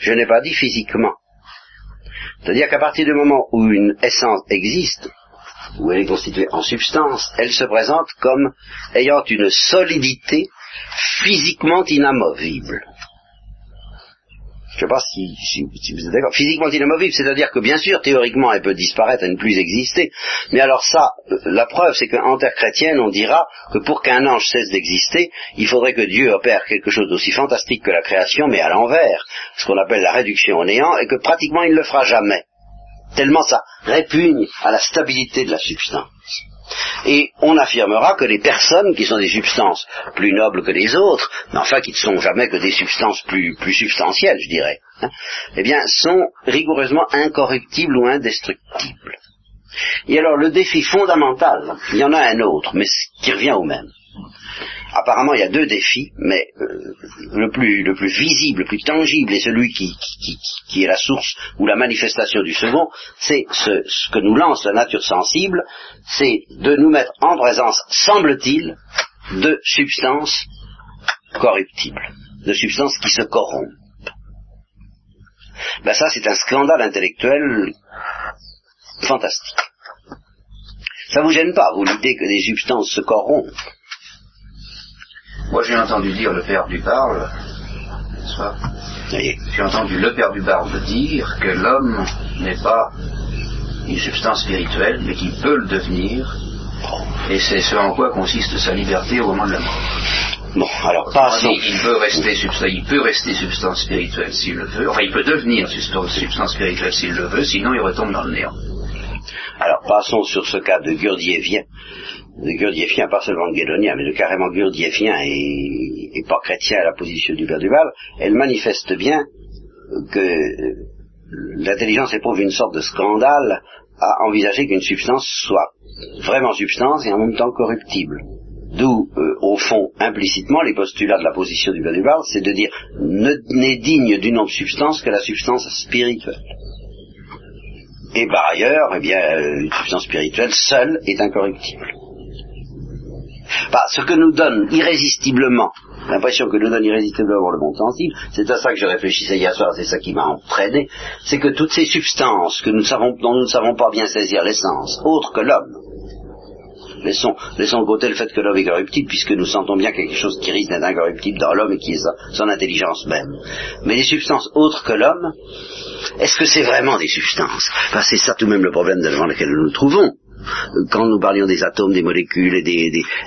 Je n'ai pas dit physiquement. C'est-à-dire qu'à partir du moment où une essence existe, où elle est constituée en substance, elle se présente comme ayant une solidité physiquement inamovible. Je sais pas si, vous êtes d'accord. Physiquement inamovible, c'est-à-dire que bien sûr, théoriquement, elle peut disparaître et ne plus exister. Mais alors ça, euh, la preuve, c'est qu'en terre chrétienne, on dira que pour qu'un ange cesse d'exister, il faudrait que Dieu opère quelque chose d'aussi fantastique que la création, mais à l'envers, ce qu'on appelle la réduction au néant, et que pratiquement il ne le fera jamais. Tellement ça répugne à la stabilité de la substance. Et on affirmera que les personnes, qui sont des substances plus nobles que les autres, mais enfin qui ne sont jamais que des substances plus, substantielles, je dirais, hein, eh bien, sont rigoureusement incorruptibles ou indestructibles. Et alors le défi fondamental, il y en a un autre, mais qui revient au même apparemment il y a deux défis, mais euh, le, plus, le plus visible, le plus tangible et celui qui, est la source ou la manifestation du second, c'est ce, ce, que nous lance la nature sensible, c'est de nous mettre en présence, semble-t-il, de substances corruptibles, de substances qui se corrompent. Ben ça c'est un scandale intellectuel fantastique. Ça vous gêne pas, vous l'idée que des substances se corrompent? Moi, j'ai entendu dire le père du Barbe, n'est-ce pas J'ai entendu le père du Barbe dire que l'homme n'est pas une substance spirituelle, mais qu'il peut le devenir, et c'est ce en quoi consiste sa liberté au moment de la mort. Bon, alors pas il peut rester substance, il peut rester substance spirituelle s'il le veut. Enfin, il peut devenir substance spirituelle s'il le veut, sinon il retombe dans le néant. Alors passons sur ce cas de Gurdievien, de Gurdievien, pas seulement de Guédonien, mais de carrément Gurdievien et, pas chrétien à la position du Père elle manifeste bien que l'intelligence éprouve une sorte de scandale à envisager qu'une substance soit vraiment substance et en même temps corruptible. D'où, euh, au fond, implicitement, les postulats de la position du Père c'est de dire n'est digne du nom de substance que la substance spirituelle. Et par ailleurs, eh bien, une substance spirituelle seule est incorruptible. Bah, ce que nous donne irrésistiblement, l'impression que nous donne irrésistiblement le monde sensible, c'est à ça que je réfléchissais hier soir, c'est ça qui m'a entraîné, c'est que toutes ces substances que nous dont nous ne savons pas bien saisir l'essence, autres que l'homme, laissons, laissons de côté le fait que l'homme est corruptible, puisque nous sentons bien quelque chose qui risque d'être incorruptible dans l'homme et qui est son intelligence même. Mais les substances autres que l'homme, est-ce que c'est vraiment des substances? C'est ça tout de même le problème devant lequel nous nous trouvons quand nous parlions des atomes, des molécules.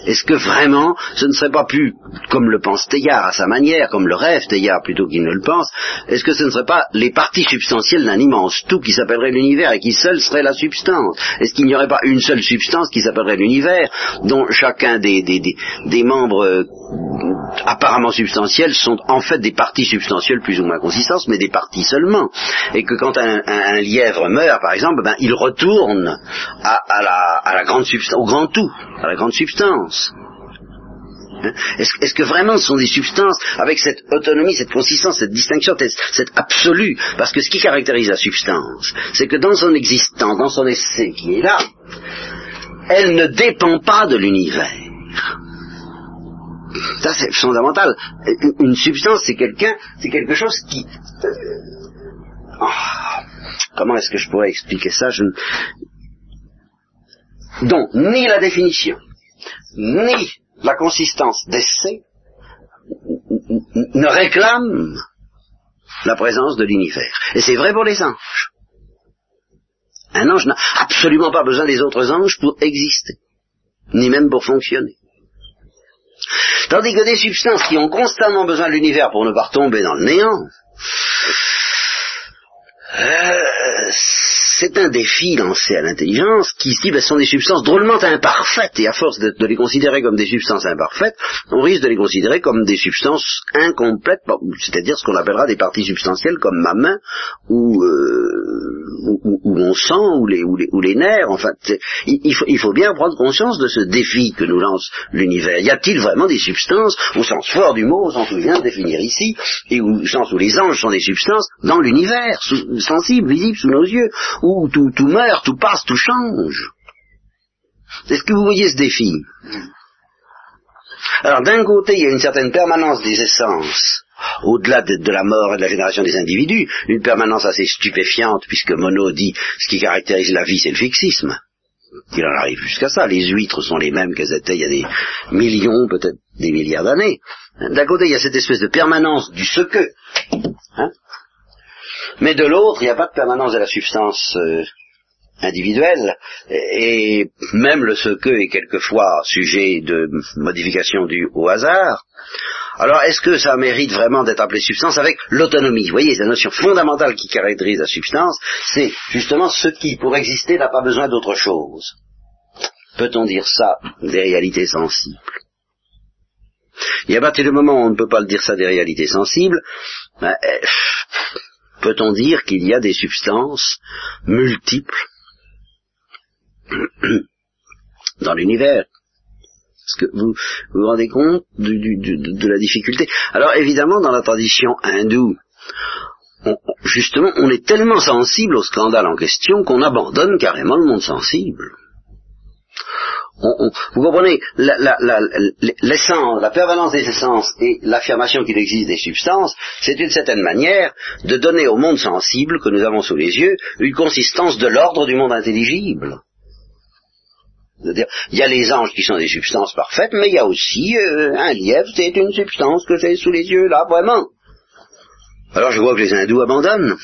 Est-ce que vraiment ce ne serait pas plus, comme le pense Teilhard à sa manière, comme le rêve Teilhard plutôt qu'il ne le pense, est-ce que ce ne serait pas les parties substantielles d'un immense tout qui s'appellerait l'univers et qui seul serait la substance? Est-ce qu'il n'y aurait pas une seule substance qui s'appellerait l'univers dont chacun des, membres euh, apparemment substantielles sont en fait des parties substantielles plus ou moins consistantes, mais des parties seulement? Et que quand un, lièvre meurt, par exemple, ben, il retourne à, à la, grande au grand tout, à la grande substance. Hein? Est-ce que vraiment ce sont des substances avec cette autonomie, cette consistance, cette distinction, cette, absolue? Parce que ce qui caractérise la substance, c'est que dans son existence, dans son essai qui est là, elle ne dépend pas de l'univers. Ça c'est fondamental. Une substance, c'est quelqu'un, c'est quelque chose qui. Euh, ah, comment est-ce que je pourrais expliquer ça? Dont ni la définition, ni la consistance d'essai ne réclament la présence de l'univers. Et c'est vrai pour les anges. Un ange n'a absolument pas besoin des autres anges pour exister, ni même pour fonctionner. Tandis que des substances qui ont constamment besoin de l'univers pour ne pas tomber dans le néant, euh, c'est un défi lancé à l'intelligence qui se dit ben, ce sont des substances drôlement imparfaites et à force de, les considérer comme des substances imparfaites, on risque de les considérer comme des substances incomplètes, c'est-à-dire ce qu'on appellera des parties substantielles comme ma main ou, euh, ou, mon sang ou les, ou les, ou les nerfs. Enfin, il, faut, il faut bien prendre conscience de ce défi que nous lance l'univers. Y a-t-il vraiment des substances? Au sens fort du mot, au sens où je de définir ici, et au sens où les anges sont des substances dans l'univers, sensibles, visibles sous nos yeux tout, tout meurt, tout passe, tout change. Est-ce que vous voyez ce défi? Alors d'un côté, il y a une certaine permanence des essences, au-delà de, la mort et de la génération des individus, une permanence assez stupéfiante, puisque Monod dit ce qui caractérise la vie, c'est le fixisme. Il en arrive jusqu'à ça. Les huîtres sont les mêmes qu'elles étaient il y a des millions, peut-être des milliards d'années. D'un côté, il y a cette espèce de permanence du ce que, hein, mais de l'autre, il n'y a pas de permanence de la substance euh, individuelle, et même le ce que est quelquefois sujet de modification due au hasard. Alors, est-ce que ça mérite vraiment d'être appelé substance avec l'autonomie? Vous voyez, la notion fondamentale qui caractérise la substance, c'est justement ce qui, pour exister, n'a pas besoin d'autre chose. Peut-on dire ça des réalités sensibles? Et à partir du moment où on ne peut pas le dire ça des réalités sensibles, ben, eh, Peut-on dire qu'il y a des substances multiples dans l'univers? Est-ce que vous vous, rendez compte de la difficulté? Alors évidemment, dans la tradition hindoue, justement, on est tellement sensible au scandale en question qu'on abandonne carrément le monde sensible vous comprenez, l'essence, la, permanence des essences et l'affirmation qu'il existe des substances, c'est d'une certaine manière de donner au monde sensible que nous avons sous les yeux une consistance de l'ordre du monde intelligible. C'est-à-dire, il y a les anges qui sont des substances parfaites, mais il y a aussi euh, un lièvre, c'est une substance que j'ai sous les yeux, là, vraiment. Alors je vois que les hindous abandonnent.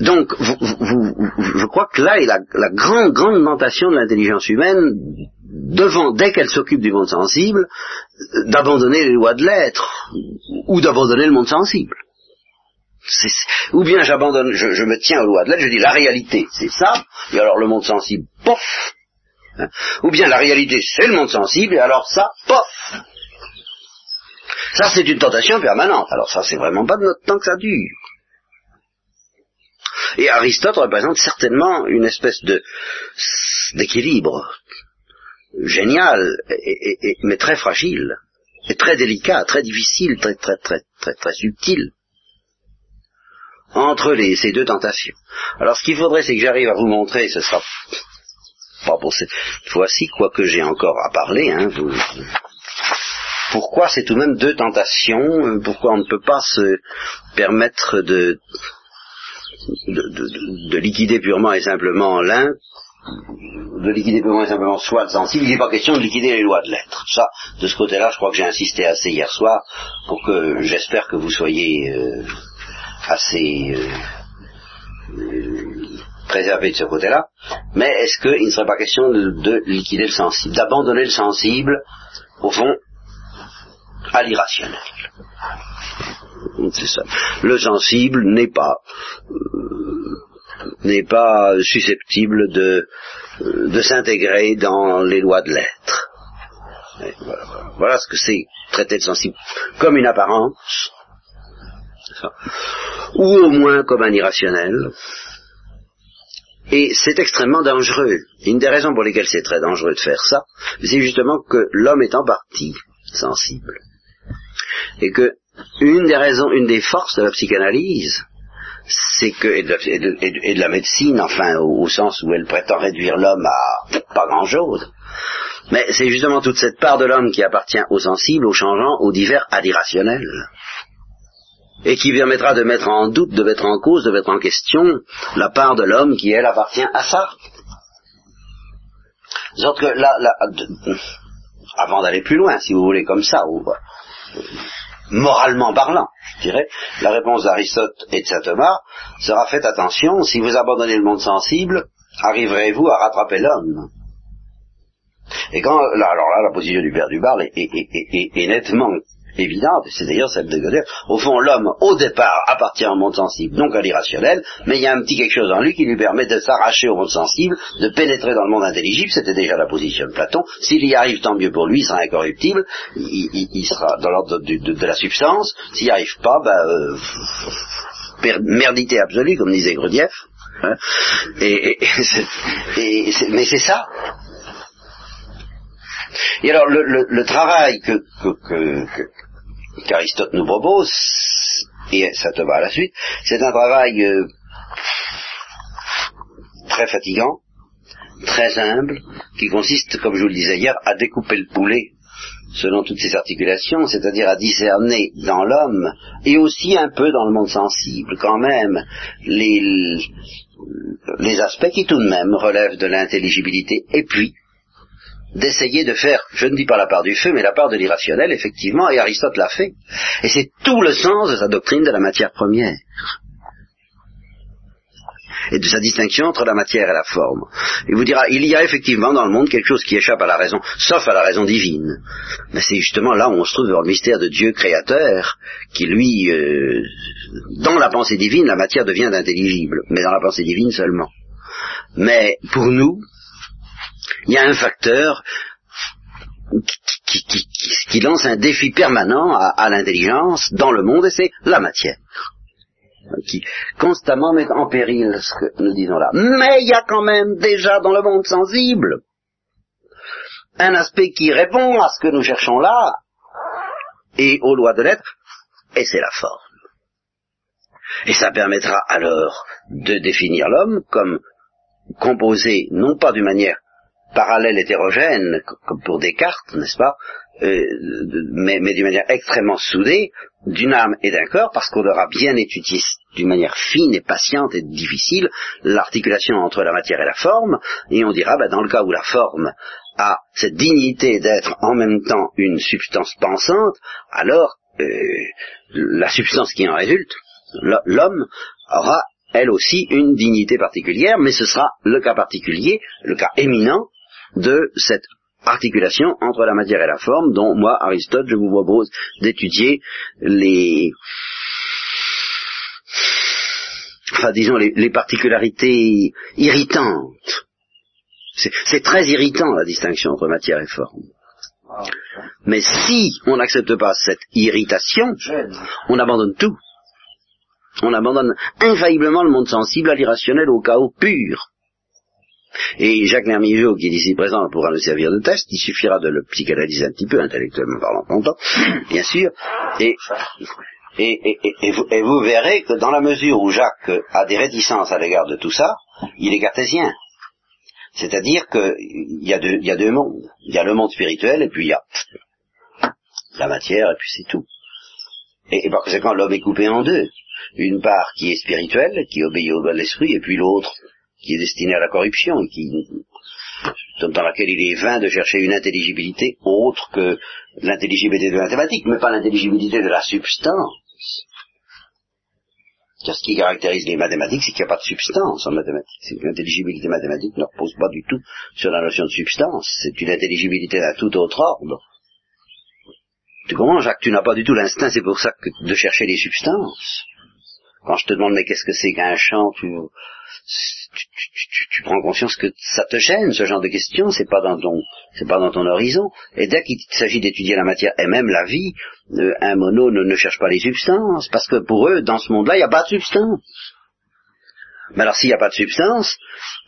Donc, je crois que là est la, la grande, grande mentation de l'intelligence humaine devant, dès qu'elle s'occupe du monde sensible, d'abandonner les lois de l'être, ou d'abandonner le monde sensible. ou bien j'abandonne, je, me tiens aux lois de l'être, je dis la réalité, c'est ça, et alors le monde sensible, pof hein. Ou bien la réalité, c'est le monde sensible, et alors ça, pof Ça, c'est une tentation permanente. Alors ça, c'est vraiment pas de notre temps que ça dure. Et Aristote représente certainement une espèce de d'équilibre génial, mais très fragile, et très délicat, très difficile, très très très très très subtil entre ces deux tentations. Alors ce qu'il faudrait, c'est que j'arrive à vous montrer, ce sera pas pour cette fois-ci, quoique j'ai encore à parler, hein, pourquoi c'est tout de même deux tentations, pourquoi on ne peut pas se permettre de, de liquider purement et simplement l'un de liquider simplement soit le sensible, il n'est pas question de liquider les lois de l'être. Ça, de ce côté-là, je crois que j'ai insisté assez hier soir pour que j'espère que vous soyez euh, assez euh, euh, préservé de ce côté-là. Mais est-ce qu'il ne serait pas question de, liquider le sensible, d'abandonner le sensible, au fond, à l'irrationnel? C'est ça. Le sensible n'est pas n'est pas susceptible de, de s'intégrer dans les lois de l'être. Voilà, ce que c'est traiter le sensible comme une apparence, ou au moins comme un irrationnel. Et c'est extrêmement dangereux. Une des raisons pour lesquelles c'est très dangereux de faire ça, c'est justement que l'homme est en partie sensible. Et que une des raisons, une des forces de la psychanalyse, c'est que et de, la médecine, enfin au, sens où elle prétend réduire l'homme à pas grand-chose. Mais c'est justement toute cette part de l'homme qui appartient aux sensibles, aux changeants, aux divers, à l'irrationnel, et qui permettra de mettre en doute, de mettre en cause, de mettre en question la part de l'homme qui, elle, appartient à ça. Sorte que là, avant d'aller plus loin, si vous voulez, comme ça, ou, moralement parlant, je dirais, la réponse d'Aristote et de saint Thomas sera faites attention, si vous abandonnez le monde sensible, arriverez-vous à rattraper l'homme? Et quand, là, alors là, la position du père du est, est nettement évidente, c'est d'ailleurs celle de Gödel. Au fond, l'homme, au départ, appartient au monde sensible, donc à l'irrationnel, mais il y a un petit quelque chose en lui qui lui permet de s'arracher au monde sensible, de pénétrer dans le monde intelligible, c'était déjà la position de Platon. S'il y arrive, tant mieux pour lui, il sera incorruptible, il, sera dans l'ordre de, la substance. S'il n'y arrive pas, ben, euh, merdité absolue, comme disait Grudieff. Hein. et, mais c'est ça. Et alors le, travail que, qu'Aristote nous propose, et ça te va à la suite, c'est un travail euh, très fatigant, très humble, qui consiste, comme je vous le disais hier, à découper le poulet selon toutes ses articulations, c'est-à-dire à discerner dans l'homme, et aussi un peu dans le monde sensible, quand même, les, les aspects qui tout de même relèvent de l'intelligibilité, et puis d'essayer de faire, je ne dis pas la part du feu, mais la part de l'irrationnel, effectivement, et Aristote l'a fait. Et c'est tout le sens de sa doctrine de la matière première. Et de sa distinction entre la matière et la forme. Il vous dira, il y a effectivement dans le monde quelque chose qui échappe à la raison, sauf à la raison divine. Mais c'est justement là où on se trouve dans le mystère de Dieu créateur, qui lui, euh, dans la pensée divine, la matière devient intelligible, mais dans la pensée divine seulement. Mais pour nous, il y a un facteur qui, lance un défi permanent à, l'intelligence dans le monde, et c'est la matière qui constamment met en péril ce que nous disons là. Mais il y a quand même déjà dans le monde sensible un aspect qui répond à ce que nous cherchons là et aux lois de l'être, et c'est la forme. Et ça permettra alors de définir l'homme comme composé non pas d'une manière parallèle hétérogène, comme pour Descartes, n'est-ce pas, euh, mais, d'une manière extrêmement soudée, d'une âme et d'un corps, parce qu'on aura bien étudié d'une manière fine et patiente et difficile l'articulation entre la matière et la forme, et on dira, ben, dans le cas où la forme a cette dignité d'être en même temps une substance pensante, alors euh, la substance qui en résulte, l'homme, aura elle aussi une dignité particulière, mais ce sera le cas particulier, le cas éminent de cette articulation entre la matière et la forme, dont moi, Aristote, je vous propose d'étudier les, enfin disons les, particularités irritantes. C'est très irritant la distinction entre matière et forme. Mais si on n'accepte pas cette irritation, on abandonne tout. On abandonne infailliblement le monde sensible à l'irrationnel, au chaos pur. Et Jacques Nermigeau, qui est ici présent, pourra nous servir de test. Il suffira de le psychanalyser un petit peu, intellectuellement parlant, longtemps, bien sûr. Et, vous, verrez que dans la mesure où Jacques a des réticences à l'égard de tout ça, il est cartésien. C'est-à-dire qu'il y, a deux, y a deux mondes. Il y a le monde spirituel et puis il y a la matière et puis c'est tout. Et, et par conséquent, l'homme est coupé en deux. Une part qui est spirituelle, qui obéit au de l'esprit, et puis l'autre qui est destiné à la corruption, qui, dans laquelle il est vain de chercher une intelligibilité autre que l'intelligibilité de la mathématique, mais pas l'intelligibilité de la substance. Car ce qui caractérise les mathématiques, c'est qu'il n'y a pas de substance en mathématiques. L'intelligibilité mathématique ne repose pas du tout sur la notion de substance. C'est une intelligibilité d'un tout autre ordre. Tu comprends, Jacques? Tu n'as pas du tout l'instinct, c'est pour ça que de chercher les substances. Quand je te demande mais qu'est-ce que c'est qu'un champ, tu, tu, prends conscience que ça te gêne, ce genre de questions, c'est pas dans ton, c'est pas dans ton horizon. Et dès qu'il s'agit d'étudier la matière et même la vie, euh, un mono ne, cherche pas les substances, parce que pour eux, dans ce monde-là, il n'y a pas de substance. Mais alors s'il n'y a pas de substance,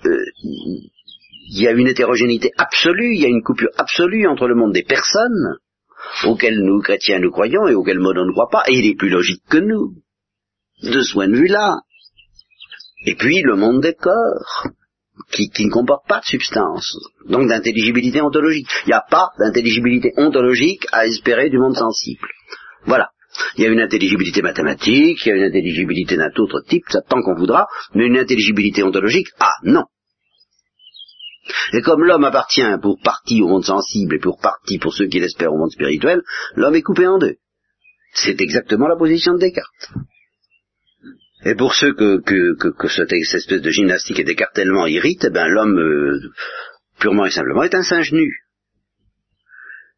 euh, il y a une hétérogénéité absolue, il y a une coupure absolue entre le monde des personnes, auxquelles nous, chrétiens, nous croyons, et auxquelles Mono ne croit pas, et il est plus logique que nous, de ce point de vue-là. Et puis le monde des corps, qui, ne comporte pas de substance, donc d'intelligibilité ontologique. Il n'y a pas d'intelligibilité ontologique à espérer du monde sensible. Voilà. Il y a une intelligibilité mathématique, il y a une intelligibilité d'un autre type, ça tant qu'on voudra, mais une intelligibilité ontologique, ah non. Et comme l'homme appartient pour partie au monde sensible et pour partie pour ceux qui l'espèrent au monde spirituel, l'homme est coupé en deux. C'est exactement la position de Descartes. Et pour ceux que, que, que, cette, espèce de gymnastique et d'écartèlement irrite, eh ben l'homme, euh, purement et simplement, est un singe nu.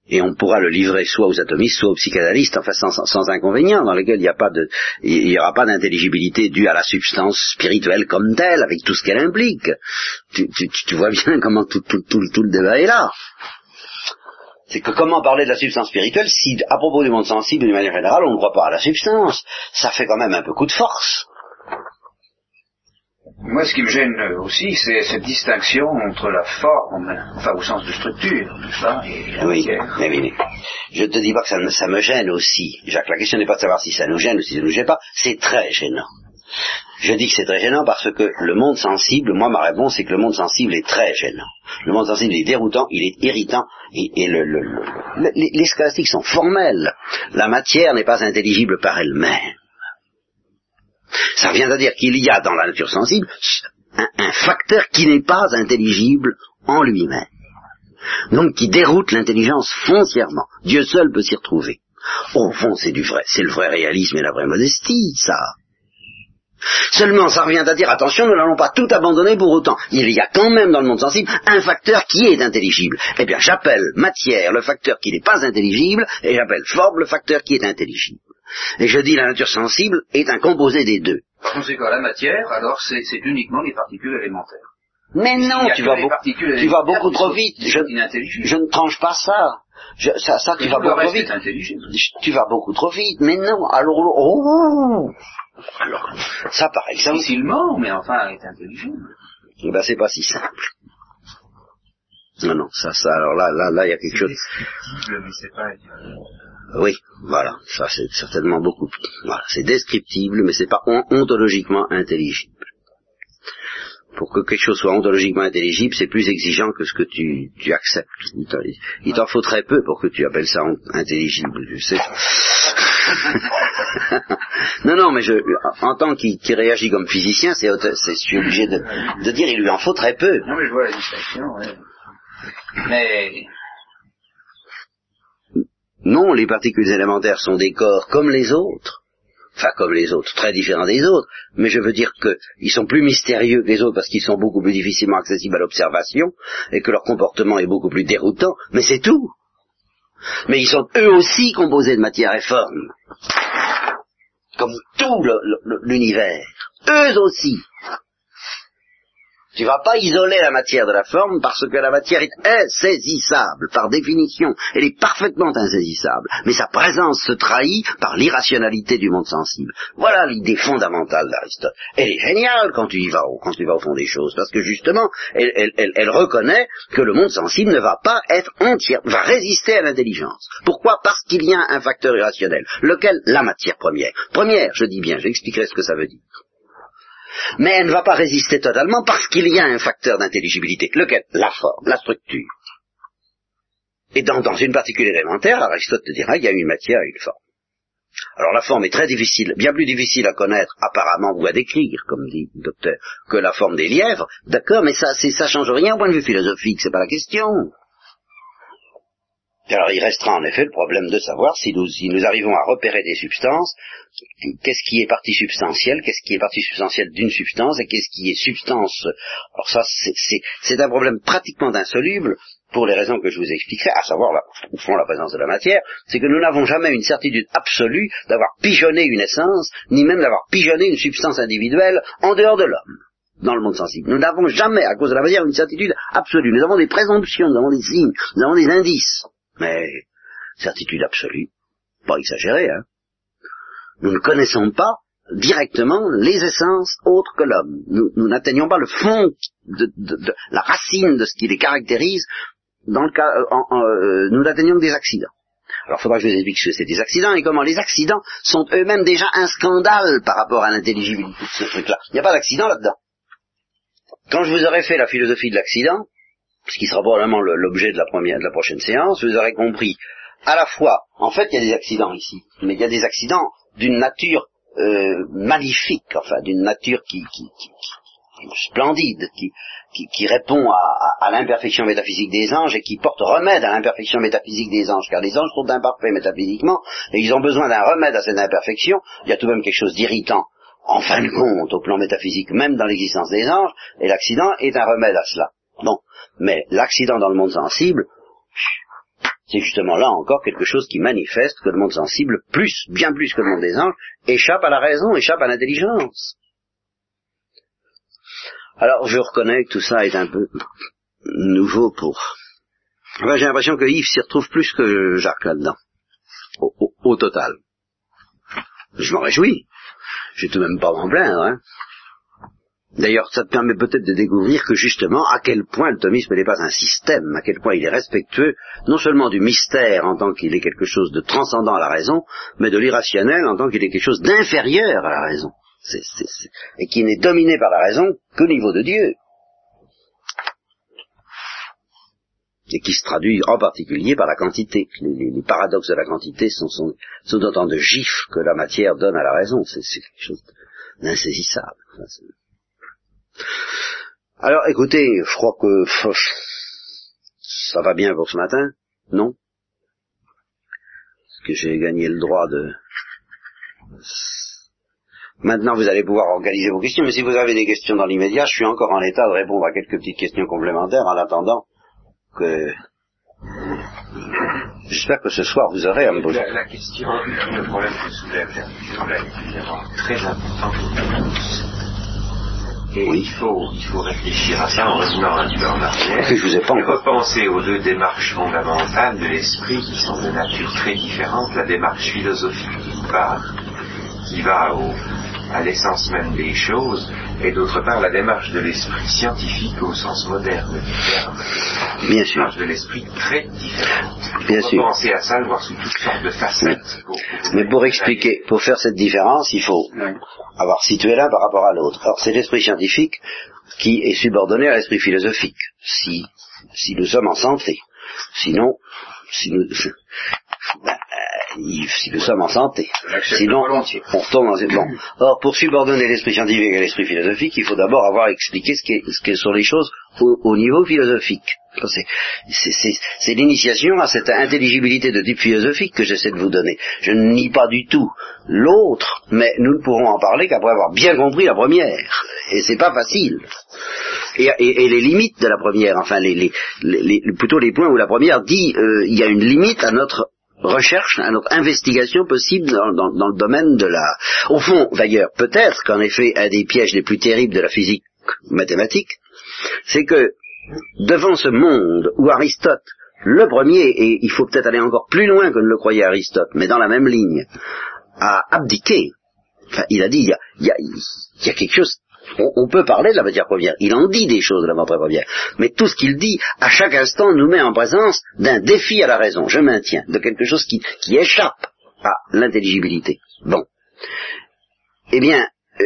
Et on pourra le livrer soit aux atomistes, soit aux psychanalystes, enfin sans, sans inconvénient, dans lesquels il n'y a pas de, il n'y aura pas d'intelligibilité due à la substance spirituelle comme telle, avec tout ce qu'elle implique. Tu, tu, tu, vois bien comment tout, tout, tout, tout le débat est là c'est que comment parler de la substance spirituelle si, à propos du monde sensible, d'une manière générale, on ne croit pas à la substance? Ça fait quand même un peu coup de force. Moi, ce qui me gêne aussi, c'est cette distinction entre la forme, enfin au sens de structure, ça, et la oui, mais, oui, je te dis pas que ça me, ça me gêne aussi. Jacques, la question n'est pas de savoir si ça nous gêne ou si ça nous gêne pas, c'est très gênant. Je dis que c'est très gênant parce que le monde sensible, moi ma réponse c'est que le monde sensible est très gênant. Le monde sensible est déroutant, il est irritant, et, les, scolastiques sont formels. La matière n'est pas intelligible par elle-même. Ça vient à dire qu'il y a dans la nature sensible un, facteur qui n'est pas intelligible en lui-même. Donc qui déroute l'intelligence foncièrement. Dieu seul peut s'y retrouver. Au fond, c'est du vrai, c'est le vrai réalisme et la vraie modestie, ça. Seulement, ça revient à dire, attention, nous n'allons pas tout abandonner pour autant. Il y a quand même dans le monde sensible un facteur qui est intelligible. Eh bien, j'appelle matière le facteur qui n'est pas intelligible, et j'appelle forme le facteur qui est intelligible. Et je dis la nature sensible est un composé des deux. Par conséquent, la matière, alors, c'est uniquement les particules élémentaires. Mais non, tu vas, tu vas, beaucoup trop vite. Je, je, ne tranche pas ça. ça, ça tu vas beaucoup trop vite. Tu vas beaucoup trop vite. Mais non, alors, oh, alors, ça par exemple. Difficilement, mais enfin, est intelligent. Eh ben, c'est pas si simple. Non, non, ça, ça, alors là, là, là, il y a quelque chose. Oui, voilà, ça c'est certainement beaucoup plus. Voilà, c'est descriptible, mais c'est pas ontologiquement intelligible pour que quelque chose soit ontologiquement intelligible, c'est plus exigeant que ce que tu, tu acceptes. Il t'en faut très peu pour que tu appelles ça intelligible, tu sais. non, non, mais je, en tant qu'il réagit comme physicien, c'est, je suis obligé de, de, dire il lui en faut très peu. Non, mais je vois la distinction, ouais. Mais... Non, les particules élémentaires sont des corps comme les autres. Enfin comme les autres, très différents des autres, mais je veux dire qu'ils sont plus mystérieux que les autres parce qu'ils sont beaucoup plus difficilement accessibles à l'observation et que leur comportement est beaucoup plus déroutant, mais c'est tout. Mais ils sont eux aussi composés de matière et forme, comme tout l'univers, eux aussi. Tu vas pas isoler la matière de la forme parce que la matière est insaisissable par définition. Elle est parfaitement insaisissable. Mais sa présence se trahit par l'irrationalité du monde sensible. Voilà l'idée fondamentale d'Aristote. Elle est géniale quand tu y vas, quand tu vas au fond des choses, parce que justement, elle, reconnaît que le monde sensible ne va pas être entier, va résister à l'intelligence. Pourquoi? Parce qu'il y a un facteur irrationnel, lequel? La matière première. Première, je dis bien, j'expliquerai ce que ça veut dire mais elle ne va pas résister totalement parce qu'il y a un facteur d'intelligibilité. Lequel? La forme, la structure. Et dans, une particule élémentaire, Aristote te dira, il y a une matière et une forme. Alors la forme est très difficile, bien plus difficile à connaître apparemment ou à décrire, comme dit le docteur, que la forme des lièvres, d'accord, mais ça, ça change rien au point de vue philosophique, c'est pas la question. Alors il restera en effet le problème de savoir si nous, si nous arrivons à repérer des substances, qu'est-ce qui est partie substantielle, qu'est-ce qui est partie substantielle d'une substance et qu'est-ce qui est substance. Alors ça, c'est un problème pratiquement insoluble pour les raisons que je vous expliquerai, à savoir, au fond, la présence de la matière, c'est que nous n'avons jamais une certitude absolue d'avoir pigeonné une essence, ni même d'avoir pigeonné une substance individuelle en dehors de l'homme dans le monde sensible. Nous n'avons jamais, à cause de la matière, une certitude absolue. Nous avons des présomptions, nous avons des signes, nous avons des indices. Mais, certitude absolue, pas exagéré, hein. Nous ne connaissons pas directement les essences autres que l'homme. Nous n'atteignons pas le fond de, la racine de ce qui les caractérise. Dans le cas, euh, euh, nous n'atteignons que des accidents. Alors, il faudra que je vous explique ce que c'est des accidents et comment les accidents sont eux-mêmes déjà un scandale par rapport à l'intelligibilité de ce truc-là. Il n'y a pas d'accident là-dedans. Quand je vous aurai fait la philosophie de l'accident, ce qui sera probablement l'objet de la première, de la prochaine séance, vous aurez compris à la fois, en fait, il y a des accidents ici, mais il y a des accidents d'une nature euh, maléfique, enfin, d'une nature qui, qui, splendide, qui, qui, répond à, l'imperfection métaphysique des anges et qui porte remède à l'imperfection métaphysique des anges, car les anges sont imparfaits métaphysiquement, et ils ont besoin d'un remède à cette imperfection. Il y a tout de même quelque chose d'irritant, en fin de compte, au plan métaphysique, même dans l'existence des anges, et l'accident est un remède à cela. Bon, mais l'accident dans le monde sensible, c'est justement là encore quelque chose qui manifeste que le monde sensible, plus, bien plus que le monde des anges, échappe à la raison, échappe à l'intelligence. Alors je reconnais que tout ça est un peu nouveau pour... j'ai l'impression que Yves s'y retrouve plus que Jacques là-dedans, au, total. Je m'en réjouis. J'ai tout de même pas m'en plaindre. Hein. D'ailleurs, ça te permet peut-être de découvrir que justement, à quel point le thomisme n'est pas un système, à quel point il est respectueux non seulement du mystère en tant qu'il est quelque chose de transcendant à la raison, mais de l'irrationnel en tant qu'il est quelque chose d'inférieur à la raison et qui n'est dominé par la raison qu'au niveau de Dieu. Et qui se traduit en particulier par la quantité. Les, paradoxes de la quantité sont, sont, autant de gifs que la matière donne à la raison. C'est quelque chose d'insaisissable. Alors écoutez, je crois que ça va bien pour ce matin, non? Est-ce que j'ai gagné le droit de Maintenant, vous allez pouvoir organiser vos questions, mais si vous avez des questions dans l'immédiat, je suis encore en état de répondre à quelques petites questions complémentaires en attendant que... J'espère que ce soir vous aurez à me. La, question, le problème que très important il, faut, il faut réfléchir à ça en revenant un peu en arrière. je vous ai pas et repenser aux deux démarches fondamentales de l'esprit qui sont de nature très différente. La démarche philosophique d'une part, qui va au, à l'essence même des choses, et d'autre part la démarche de l'esprit scientifique au sens moderne du terme. Bien sûr. démarche de l'esprit très différente. Bien sûr. penser à ça, le voir sous toutes sortes de facettes. Mais pour expliquer, pour faire cette différence, il faut avoir situé l'un par rapport à l'autre. Alors c'est l'esprit scientifique qui est subordonné à l'esprit philosophique, si, si nous sommes en santé. Sinon, si nous, si nous sommes en santé. Sinon, on retourne dans une... Bon. Or, pour subordonner l'esprit scientifique à l'esprit philosophique, il faut d'abord avoir expliqué ce, qui ce que sont les choses au, niveau philosophique. C'est l'initiation à cette intelligibilité de type philosophique que j'essaie de vous donner. Je ne nie pas du tout l'autre, mais nous ne pourrons en parler qu'après avoir bien compris la première. Et c'est pas facile. Et, les limites de la première, enfin les, plutôt les points où la première dit euh, il y a une limite à notre recherche, à notre investigation possible dans, le domaine de la... Au fond, d'ailleurs, peut-être qu'en effet, un des pièges les plus terribles de la physique mathématique, c'est que devant ce monde où Aristote, le premier, et il faut peut-être aller encore plus loin que ne le croyait Aristote, mais dans la même ligne, a abdiqué, il a dit, il y a quelque chose on, peut parler de la matière première, il en dit des choses de la matière première, mais tout ce qu'il dit, à chaque instant, nous met en présence d'un défi à la raison, je maintiens, de quelque chose qui, échappe à l'intelligibilité. Bon. Eh bien, euh,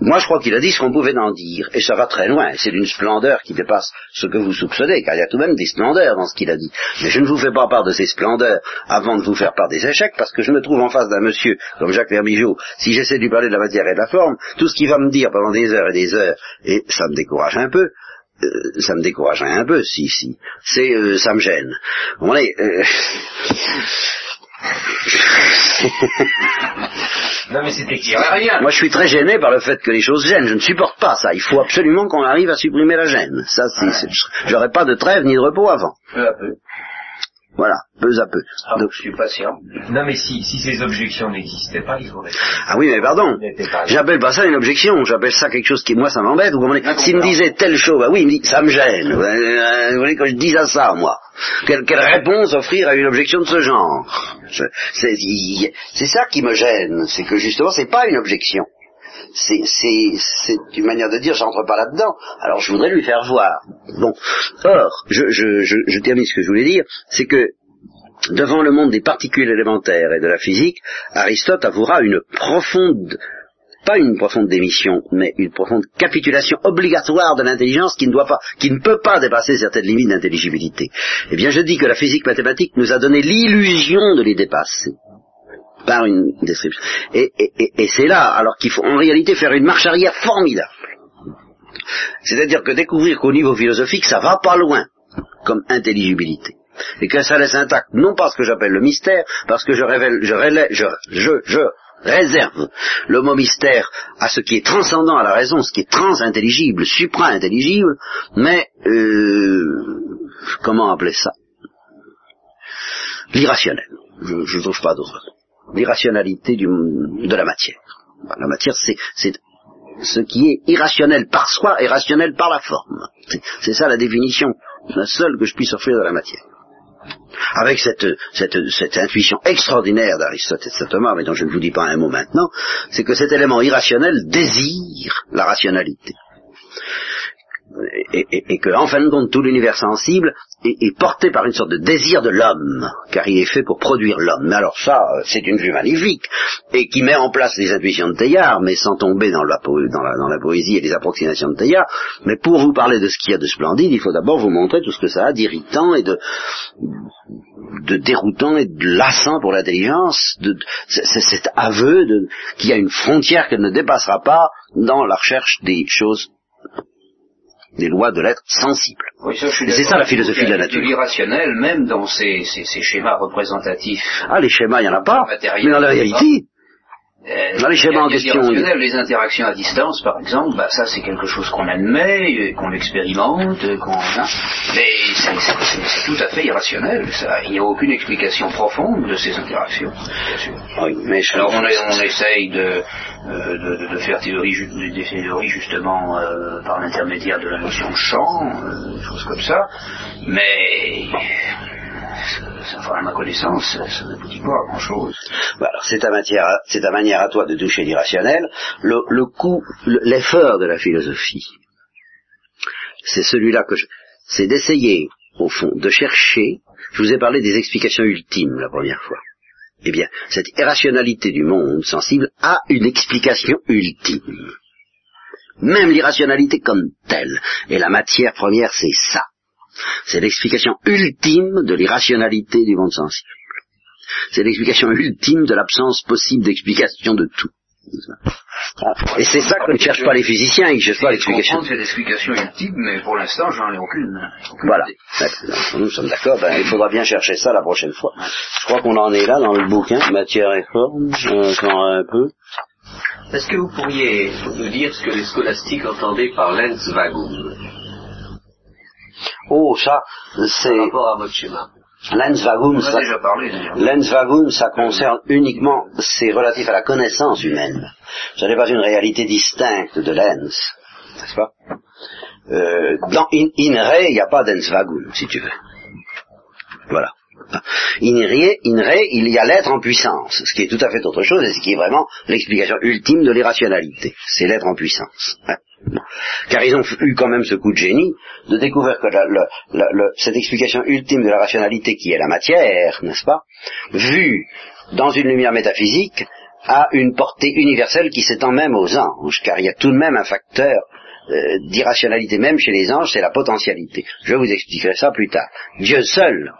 moi je crois qu'il a dit ce qu'on pouvait en dire, et ça va très loin, c'est d'une splendeur qui dépasse ce que vous soupçonnez, car il y a tout de même des splendeurs dans ce qu'il a dit. Mais je ne vous fais pas part de ces splendeurs avant de vous faire part des échecs, parce que je me trouve en face d'un monsieur comme Jacques Vermigeau, si j'essaie de lui parler de la matière et de la forme, tout ce qu'il va me dire pendant des heures et des heures, et ça me décourage un peu, euh, ça me découragerait un peu, si, si, c'est, euh, ça me gêne. Bon, allez, non mais c'était rien. Moi je suis très gêné par le fait que les choses gênent. Je ne supporte pas ça. Il faut absolument qu'on arrive à supprimer la gêne. Ça, c'est, j'aurais pas de trêve ni de repos avant. Peu à peu. Voilà, peu à peu. Ah, Donc, je suis patient. Non, mais si, si ces objections n'existaient pas, il faudrait... Ah oui, mais pardon. J'appelle pas ça une objection. J'appelle ça quelque chose qui, moi, ça m'embête. Vous comprenez S'il me disait telle chose, bah oui, il me dit, ça me gêne. Vous voulez que je dise à ça, moi quelle, quelle, réponse offrir à une objection de ce genre? C'est ça qui me gêne. C'est que, justement, c'est pas une objection c'est une manière de dire j'entre pas là-dedans. Alors je voudrais lui faire voir. Bon, or, je, termine ce que je voulais dire, c'est que devant le monde des particules élémentaires et de la physique, Aristote avouera une profonde pas une profonde démission, mais une profonde capitulation obligatoire de l'intelligence qui ne doit pas, qui ne peut pas dépasser certaines limites d'intelligibilité. Eh bien, je dis que la physique mathématique nous a donné l'illusion de les dépasser par une description. Et, c'est là, alors qu'il faut en réalité faire une marche arrière formidable. C'est-à-dire que découvrir qu'au niveau philosophique, ça va pas loin comme intelligibilité. Et que ça laisse intact, non pas ce que j'appelle le mystère, parce que je révèle, je, je, je, je réserve le mot mystère à ce qui est transcendant à la raison, ce qui est transintelligible, supra-intelligible, mais euh, comment appeler ça? L'irrationnel. Je ne trouve pas d'autre. L'irrationalité de la matière. La matière, c'est ce qui est irrationnel par soi et rationnel par la forme. C'est ça la définition, la seule que je puisse offrir de la matière avec cette, cette, cette intuition extraordinaire d'Aristote et de saint Thomas, mais dont je ne vous dis pas un mot maintenant, c'est que cet élément irrationnel désire la rationalité et, et, et, que, en fin de compte, tout l'univers sensible est, porté par une sorte de désir de l'homme, car il est fait pour produire l'homme. Mais alors ça, c'est une vue magnifique, et qui met en place les intuitions de Teilhard, mais sans tomber dans la, dans la, poésie et les approximations de Teilhard. Mais pour vous parler de ce qu'il y a de splendide, il faut d'abord vous montrer tout ce que ça a d'irritant et de, de déroutant et de lassant pour l'intelligence, c'est cet aveu qu'il y a une frontière qu'elle ne dépassera pas dans la recherche des choses des lois de l'être sensible. c'est ça la philosophie de la nature. l'irrationnel, même dans ces, schémas représentatifs. Ah, les schémas, il n'y en a pas. Mais dans la réalité, dans les schémas en question. Les interactions à distance, par exemple, bah, ça c'est quelque chose qu'on admet, qu'on expérimente, qu'on a, mais c'est tout à fait irrationnel. Ça. Il n'y a aucune explication profonde de ces interactions. Oui, mais Alors on, on essaye de, euh, de, de, faire théorie, des théories justement euh, par l'intermédiaire de la notion de champ, euh, des choses comme ça, mais enfin, à ma connaissance, ça ne vous dit pas grand-chose. Bah, c'est ta, matière, c'est ta manière à toi de toucher l'irrationnel. Le, le coup, l'effort de la philosophie, c'est celui-là que je... C'est d'essayer, au fond, de chercher... Je vous ai parlé des explications ultimes la première fois. Eh bien, cette irrationalité du monde sensible a une explication ultime. Même l'irrationalité comme telle. Et la matière première, c'est ça. C'est l'explication ultime de l'irrationalité du monde sensible. C'est l'explication ultime de l'absence possible d'explication de tout. Et c'est ça que ne cherchent pas les physiciens, ils ne cherchent pas l'explication. C'est l'explication ultime, mais pour l'instant, j'en ai aucune. voilà. Nous sommes d'accord, ben, il faudra bien chercher ça la prochaine fois. Je crois qu'on en est là dans le bouquin, matière et forme, un peu. Est-ce que vous pourriez nous dire ce que les scolastiques entendaient par lens vagum? Oh, ça, c'est... Par rapport à votre schéma. L'ensvagum, ça, ça concerne uniquement, c'est relatif à la connaissance humaine. Ce n'est pas une réalité distincte de l'ens, n'est-ce pas? Euh, Dans in, re, il n'y a pas d'ensvagum, si tu veux. Voilà. In re, in re, il y a l'être en puissance, ce qui est tout à fait autre chose et ce qui est vraiment l'explication ultime de l'irrationalité. C'est l'être en puissance. Hein. Car ils ont eu quand même ce coup de génie de découvrir que cette explication ultime de la rationalité qui est la matière, n'est-ce pas, vue dans une lumière métaphysique, a une portée universelle qui s'étend même aux anges, car il y a tout de même un facteur euh, d'irrationalité même chez les anges, c'est la potentialité. Je vous expliquerai ça plus tard. Dieu seul,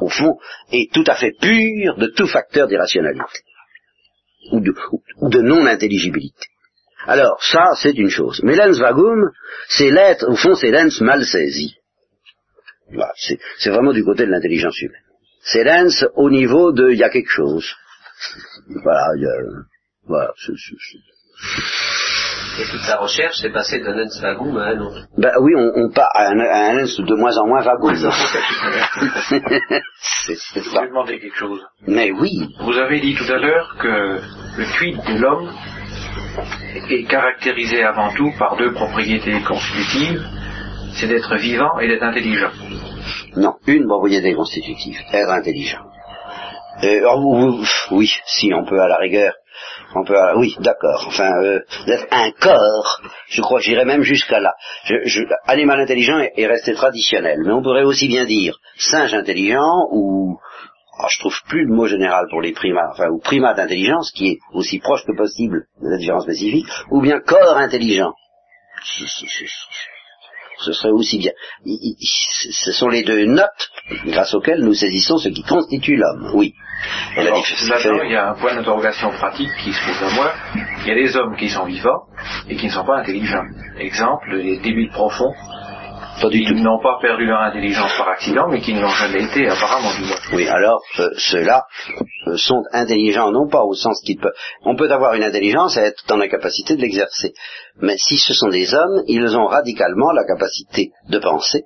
au fond, est tout à fait pur de tout facteur d'irrationalité ou de non-intelligibilité. Alors, ça, c'est une chose. Mais l'ens vagum, c'est l'être, au fond, c'est l'ens mal saisi. Voilà, c'est vraiment du côté de l'intelligence humaine. C'est l'ens au niveau de il y a quelque chose. Voilà, il y a, voilà, c'est, et toute la recherche s'est passée d'un lens vagum à un autre. Ben oui, on, on part à un, à un lens de moins en moins vagum. c'est, c'est ça. Je vais demander quelque chose. Mais oui. Vous avez dit tout à l'heure que le tweet de l'homme est caractérisé avant tout par deux propriétés constitutives, c'est d'être vivant et d'être intelligent. Non, une propriété constitutive, être intelligent. Euh, oui, si on peut à la rigueur, on peut, oui, d'accord. Enfin, euh, d'être un corps, je crois, j'irais même jusqu'à là. animal intelligent est resté traditionnel, mais on pourrait aussi bien dire singe intelligent ou alors, je trouve plus le mot général pour les primates, enfin, ou primates d'intelligence, qui est aussi proche que possible de la différence spécifique, ou bien corps intelligent. ce serait aussi bien. ce sont les deux notes grâce auxquelles nous saisissons ce qui constitue l'homme, oui. là il y a un point d'interrogation pratique qui se pose à moi. Il y a des hommes qui sont vivants et qui ne sont pas intelligents. Exemple, les débiles profonds ils n'ont pas perdu leur intelligence par accident, mais qui ne l'ont jamais été apparemment. Oui, alors euh, ceux-là euh, sont intelligents, non pas au sens qu'ils peuvent. On peut avoir une intelligence et être dans la capacité de l'exercer. Mais si ce sont des hommes, ils ont radicalement la capacité de penser,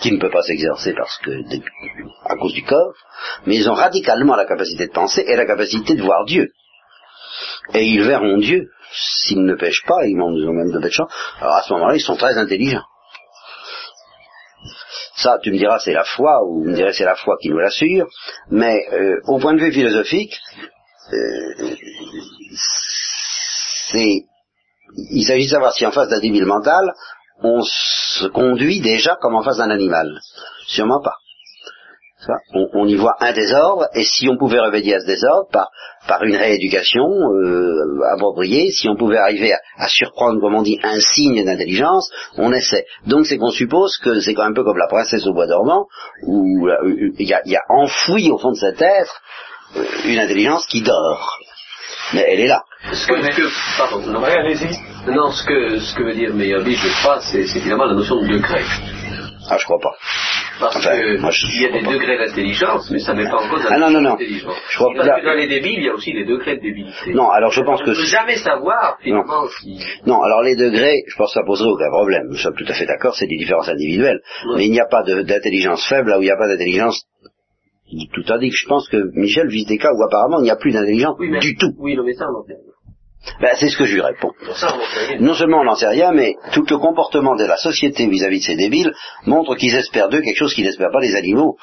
qui ne peut pas s'exercer parce que à cause du corps, mais ils ont radicalement la capacité de penser et la capacité de voir Dieu. Et ils verront Dieu s'ils ne pêchent pas, ils ont même de pêcheurs. Alors à ce moment-là, ils sont très intelligents. Ça, tu me diras, c'est la foi, ou tu me dirais, c'est la foi qui nous l'assure, mais euh, au point de vue philosophique, euh, c'est, il s'agit de savoir si en face d'un débile mental, on se conduit déjà comme en face d'un animal. Sûrement pas on, y voit un désordre, et si on pouvait remédier à ce désordre par, par une rééducation euh, appropriée, si on pouvait arriver à, surprendre, comme on dit, un signe d'intelligence, on essaie. Donc c'est qu'on suppose que c'est quand même un peu comme la princesse au bois dormant, où euh, il y, a, enfoui au fond de cet être euh, une intelligence qui dort. Mais elle est là. Ce que, pardon, non, non, ce que, ce que veut dire Meyerbeer, je crois, c'est finalement la notion de degré. Ah, je crois pas. Parce qu'il y a des degrés d'intelligence, mais ça n'est pas en cause ah, non, non, non. Je crois Parce que dans les débiles, il y a aussi des degrés de débilité. Non, alors je pense On que... ne peut jamais savoir, finalement, non. si... Non, alors les degrés, je pense que ça poserait aucun problème. Nous sommes tout à fait d'accord, c'est des différences individuelles. Mais il n'y a pas d'intelligence faible là où il n'y a pas d'intelligence tout dit. Je pense que Michel vise des cas où apparemment il n'y a plus d'intelligence du tout. Oui, mais ça, on ben, c'est ce que je lui réponds. Non seulement on n'en sait rien, mais tout le comportement de la société vis-à-vis de ces débiles montre qu'ils espèrent d'eux quelque chose qu'ils n'espèrent pas les animaux.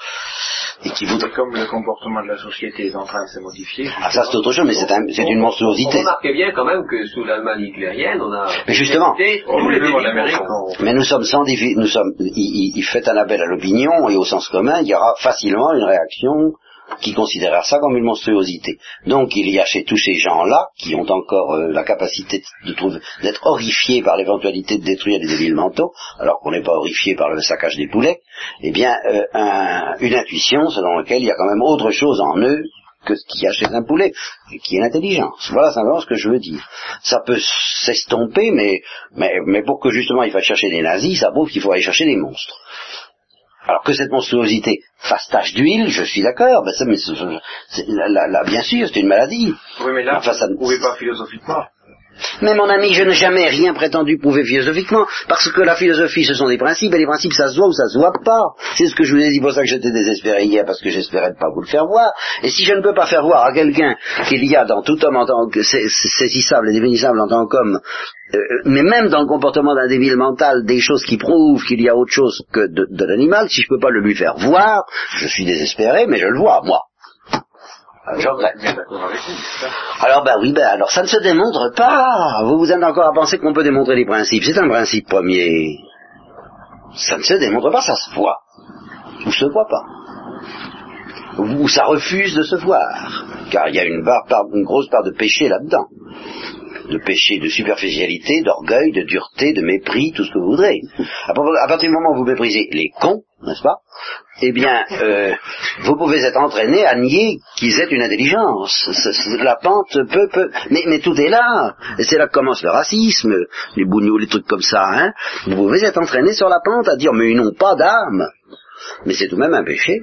Et qui voudraient... Comme le comportement de la société est en train de se modifier. Ah ça c'est autre chose, mais c'est un, une monstruosité. On remarque bien quand même que sous l'Allemagne hitlérienne, on a... Mais justement, mais nous sommes sans nous sommes, il, il fait un appel à l'opinion et au sens commun, il y aura facilement une réaction qui considérera ça comme une monstruosité. Donc il y a chez tous ces gens-là, qui ont encore euh, la capacité d'être horrifiés par l'éventualité de détruire les débiles mentaux, alors qu'on n'est pas horrifié par le saccage des poulets, eh bien euh, une intuition selon laquelle il y a quand même autre chose en eux que ce qu'il y a chez un poulet, qui est l'intelligence. Voilà simplement ce que je veux dire. Ça peut s'estomper, mais, mais, mais pour que justement il faille chercher des nazis, ça prouve qu'il faut aller chercher des monstres. Alors que cette monstruosité fasse tache d'huile, je suis d'accord, ben ça, mais là, bien sûr, c'est une maladie. Oui, mais là, vous ne pouvez pas philosophiquement. Mais mon ami, je n'ai jamais rien prétendu prouver philosophiquement, parce que la philosophie, ce sont des principes, et les principes, ça se voit ou ça se voit pas. C'est ce que je vous ai dit, pour ça que j'étais désespéré hier, parce que j'espérais ne pas vous le faire voir. Et si je ne peux pas faire voir à quelqu'un qu'il y a dans tout homme en tant que saisissable et définissable en tant qu'homme, euh, mais même dans le comportement d'un débile mental, des choses qui prouvent qu'il y a autre chose que de, de l'animal, si je ne peux pas le lui faire voir, je suis désespéré, mais je le vois, moi. Alors ben oui, ben alors ça ne se démontre pas. Vous vous êtes encore à penser qu'on peut démontrer les principes. C'est un principe premier. Ça ne se démontre pas, ça se voit. Ou se voit pas. Ou ça refuse de se voir. Car il y a une, une grosse part de péché là-dedans de péché, de superficialité, d'orgueil, de dureté, de mépris, tout ce que vous voudrez. À partir du moment où vous méprisez les cons, n'est-ce pas Eh bien, euh, vous pouvez être entraîné à nier qu'ils aient une intelligence. La pente peut, peut, mais, tout est là. C'est là que commence le racisme, les bougnous, les trucs comme ça. Hein vous pouvez être entraîné sur la pente à dire mais ils n'ont pas d'âme. Mais c'est tout de même un péché.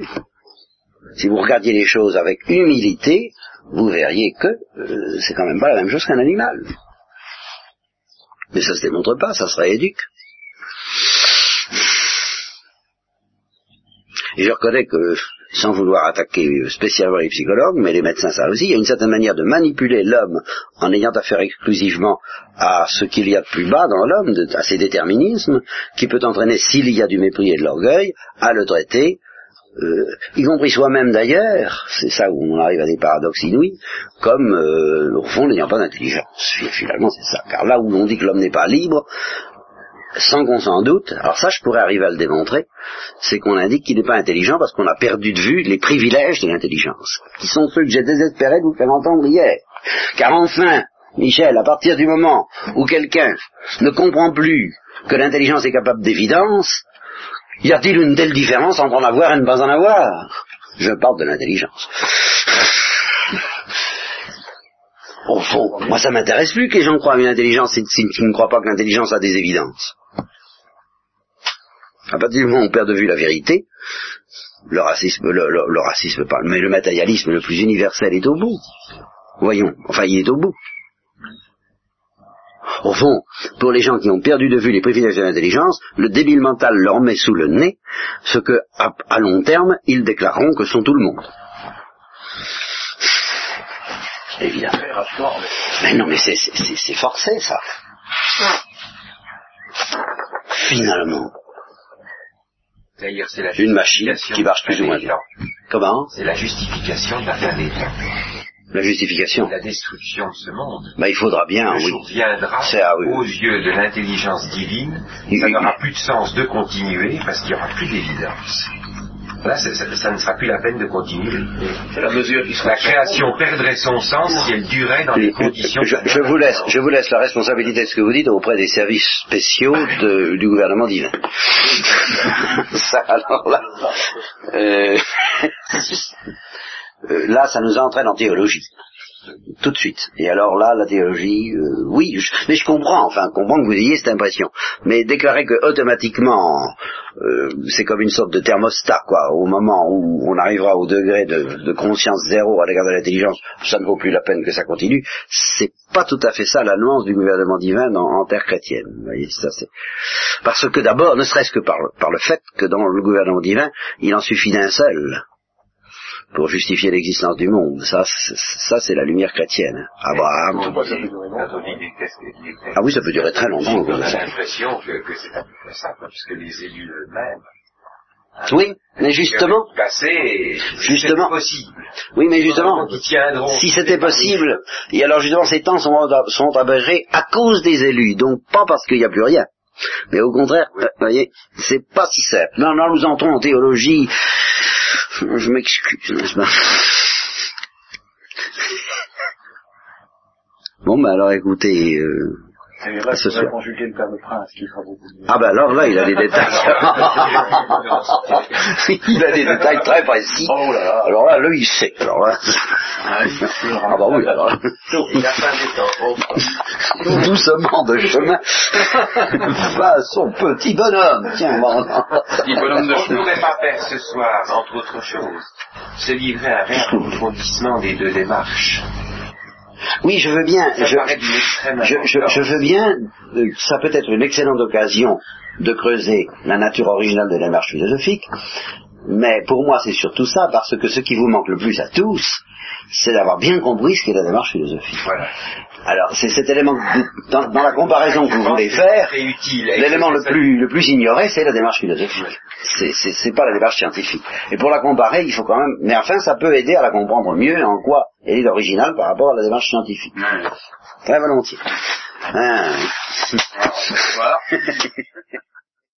Si vous regardiez les choses avec humilité, vous verriez que euh, c'est quand même pas la même chose qu'un animal. Mais ça se démontre pas, ça se rééduque. Et je reconnais que, sans vouloir attaquer spécialement les psychologues, mais les médecins ça aussi, il y a une certaine manière de manipuler l'homme en ayant affaire exclusivement à ce qu'il y a de plus bas dans l'homme, à ses déterminismes, qui peut entraîner, s'il y a du mépris et de l'orgueil, à le traiter euh, y compris soi-même d'ailleurs, c'est ça où on arrive à des paradoxes inouïs, comme euh, au fond n'ayant pas d'intelligence. Finalement c'est ça. Car là où l'on dit que l'homme n'est pas libre, sans qu'on s'en doute, alors ça je pourrais arriver à le démontrer, c'est qu'on indique qu'il n'est pas intelligent parce qu'on a perdu de vue les privilèges de l'intelligence, qui sont ceux que j'ai désespéré de vous faire entendre hier. Car enfin, Michel, à partir du moment où quelqu'un ne comprend plus que l'intelligence est capable d'évidence, y a-t-il une telle différence entre en avoir et ne pas en avoir? Je parle de l'intelligence. Au fond, moi ça m'intéresse plus que les gens croient à une intelligence et qui ne croient pas que l'intelligence a des évidences. À partir du moment où on perd de vue la vérité, le racisme, le, le racisme pas, mais le matérialisme le plus universel est au bout. Voyons, enfin il est au bout. Au fond, pour les gens qui ont perdu de vue les privilèges de l'intelligence, le débile mental leur met sous le nez ce que, à, long terme, ils déclareront que sont tout le monde. Évidemment. Mais non, mais c'est forcé, ça. Finalement. c'est une machine qui marche plus ou moins bien. Comment? C'est la justification de la fin des temps. La justification. La destruction de ce monde. Bah, il faudra bien, Le oui. jour viendra, ah aux yeux de l'intelligence divine, ça n'aura plus de sens de continuer parce qu'il n'y aura plus d'évidence. Là, ça, ne sera plus la peine de continuer. la mesure La création perdrait son sens si elle durait dans les conditions. Je, je, vous laisse, je vous laisse la responsabilité de ce que vous dites auprès des services spéciaux de, du gouvernement divin. ça, alors là, euh, euh, là, ça nous entraîne en théologie. Tout de suite. Et alors là, la théologie, euh, oui, mais je comprends, enfin, je comprends que vous ayez cette impression. Mais déclarer que automatiquement, euh, c'est comme une sorte de thermostat, quoi, au moment où on arrivera au degré de, conscience zéro à l'égard de l'intelligence, ça ne vaut plus la peine que ça continue, c'est pas tout à fait ça la nuance du gouvernement divin en terre chrétienne. Vous voyez. Parce que d'abord, ne serait-ce que par le fait que dans le gouvernement divin, il en suffit d'un seul pour justifier l'existence du monde. Ça, ça c'est la lumière chrétienne. Abraham. Ah oui, ça peut durer très longtemps. On a l'impression que, que c'est un peu plus simple, puisque les élus eux-mêmes. Oui, mais justement, justement, possible. Oui, mais justement, si c'était possible, et alors justement ces temps sont, sont abrégés à cause des élus, donc pas parce qu'il n'y a plus rien. Mais au contraire, vous voyez, c'est pas si simple. Non, non, nous entrons en théologie je m'excuse, n'est-ce pas Bon, bah alors écoutez, euh, et là, ce soir. conjuguer le terme prince, qui sera beaucoup mieux. Ah ben alors là, il a des détails. il a des détails très précis. Oh là là. Alors là, lui, il sait. Alors là. Ah, ah bah oui, alors. Il a fin des temps. Doucement de chemin. Va son petit bonhomme. Tiens, bon. Petit bonhomme de chemin. On ne pourrait pas faire ce soir, entre autres choses, se livrer à un réapprofondissement des deux démarches. Oui, je veux bien. Je, je, veux bien. Euh, ça peut être une excellente occasion de creuser la nature originale de la démarche philosophique, mais pour moi c'est surtout ça, parce que ce qui vous manque le plus à tous, c'est d'avoir bien compris ce qu'est la démarche philosophique. Voilà. Alors, c'est cet élément, dans, la comparaison que vous voulez faire, l'élément le plus, le plus ignoré, c'est la démarche philosophique. C'est pas la démarche scientifique. Et pour la comparer, il faut quand même, mais enfin, ça peut aider à la comprendre mieux en quoi elle est originale par rapport à la démarche scientifique. Très volontiers. Ah.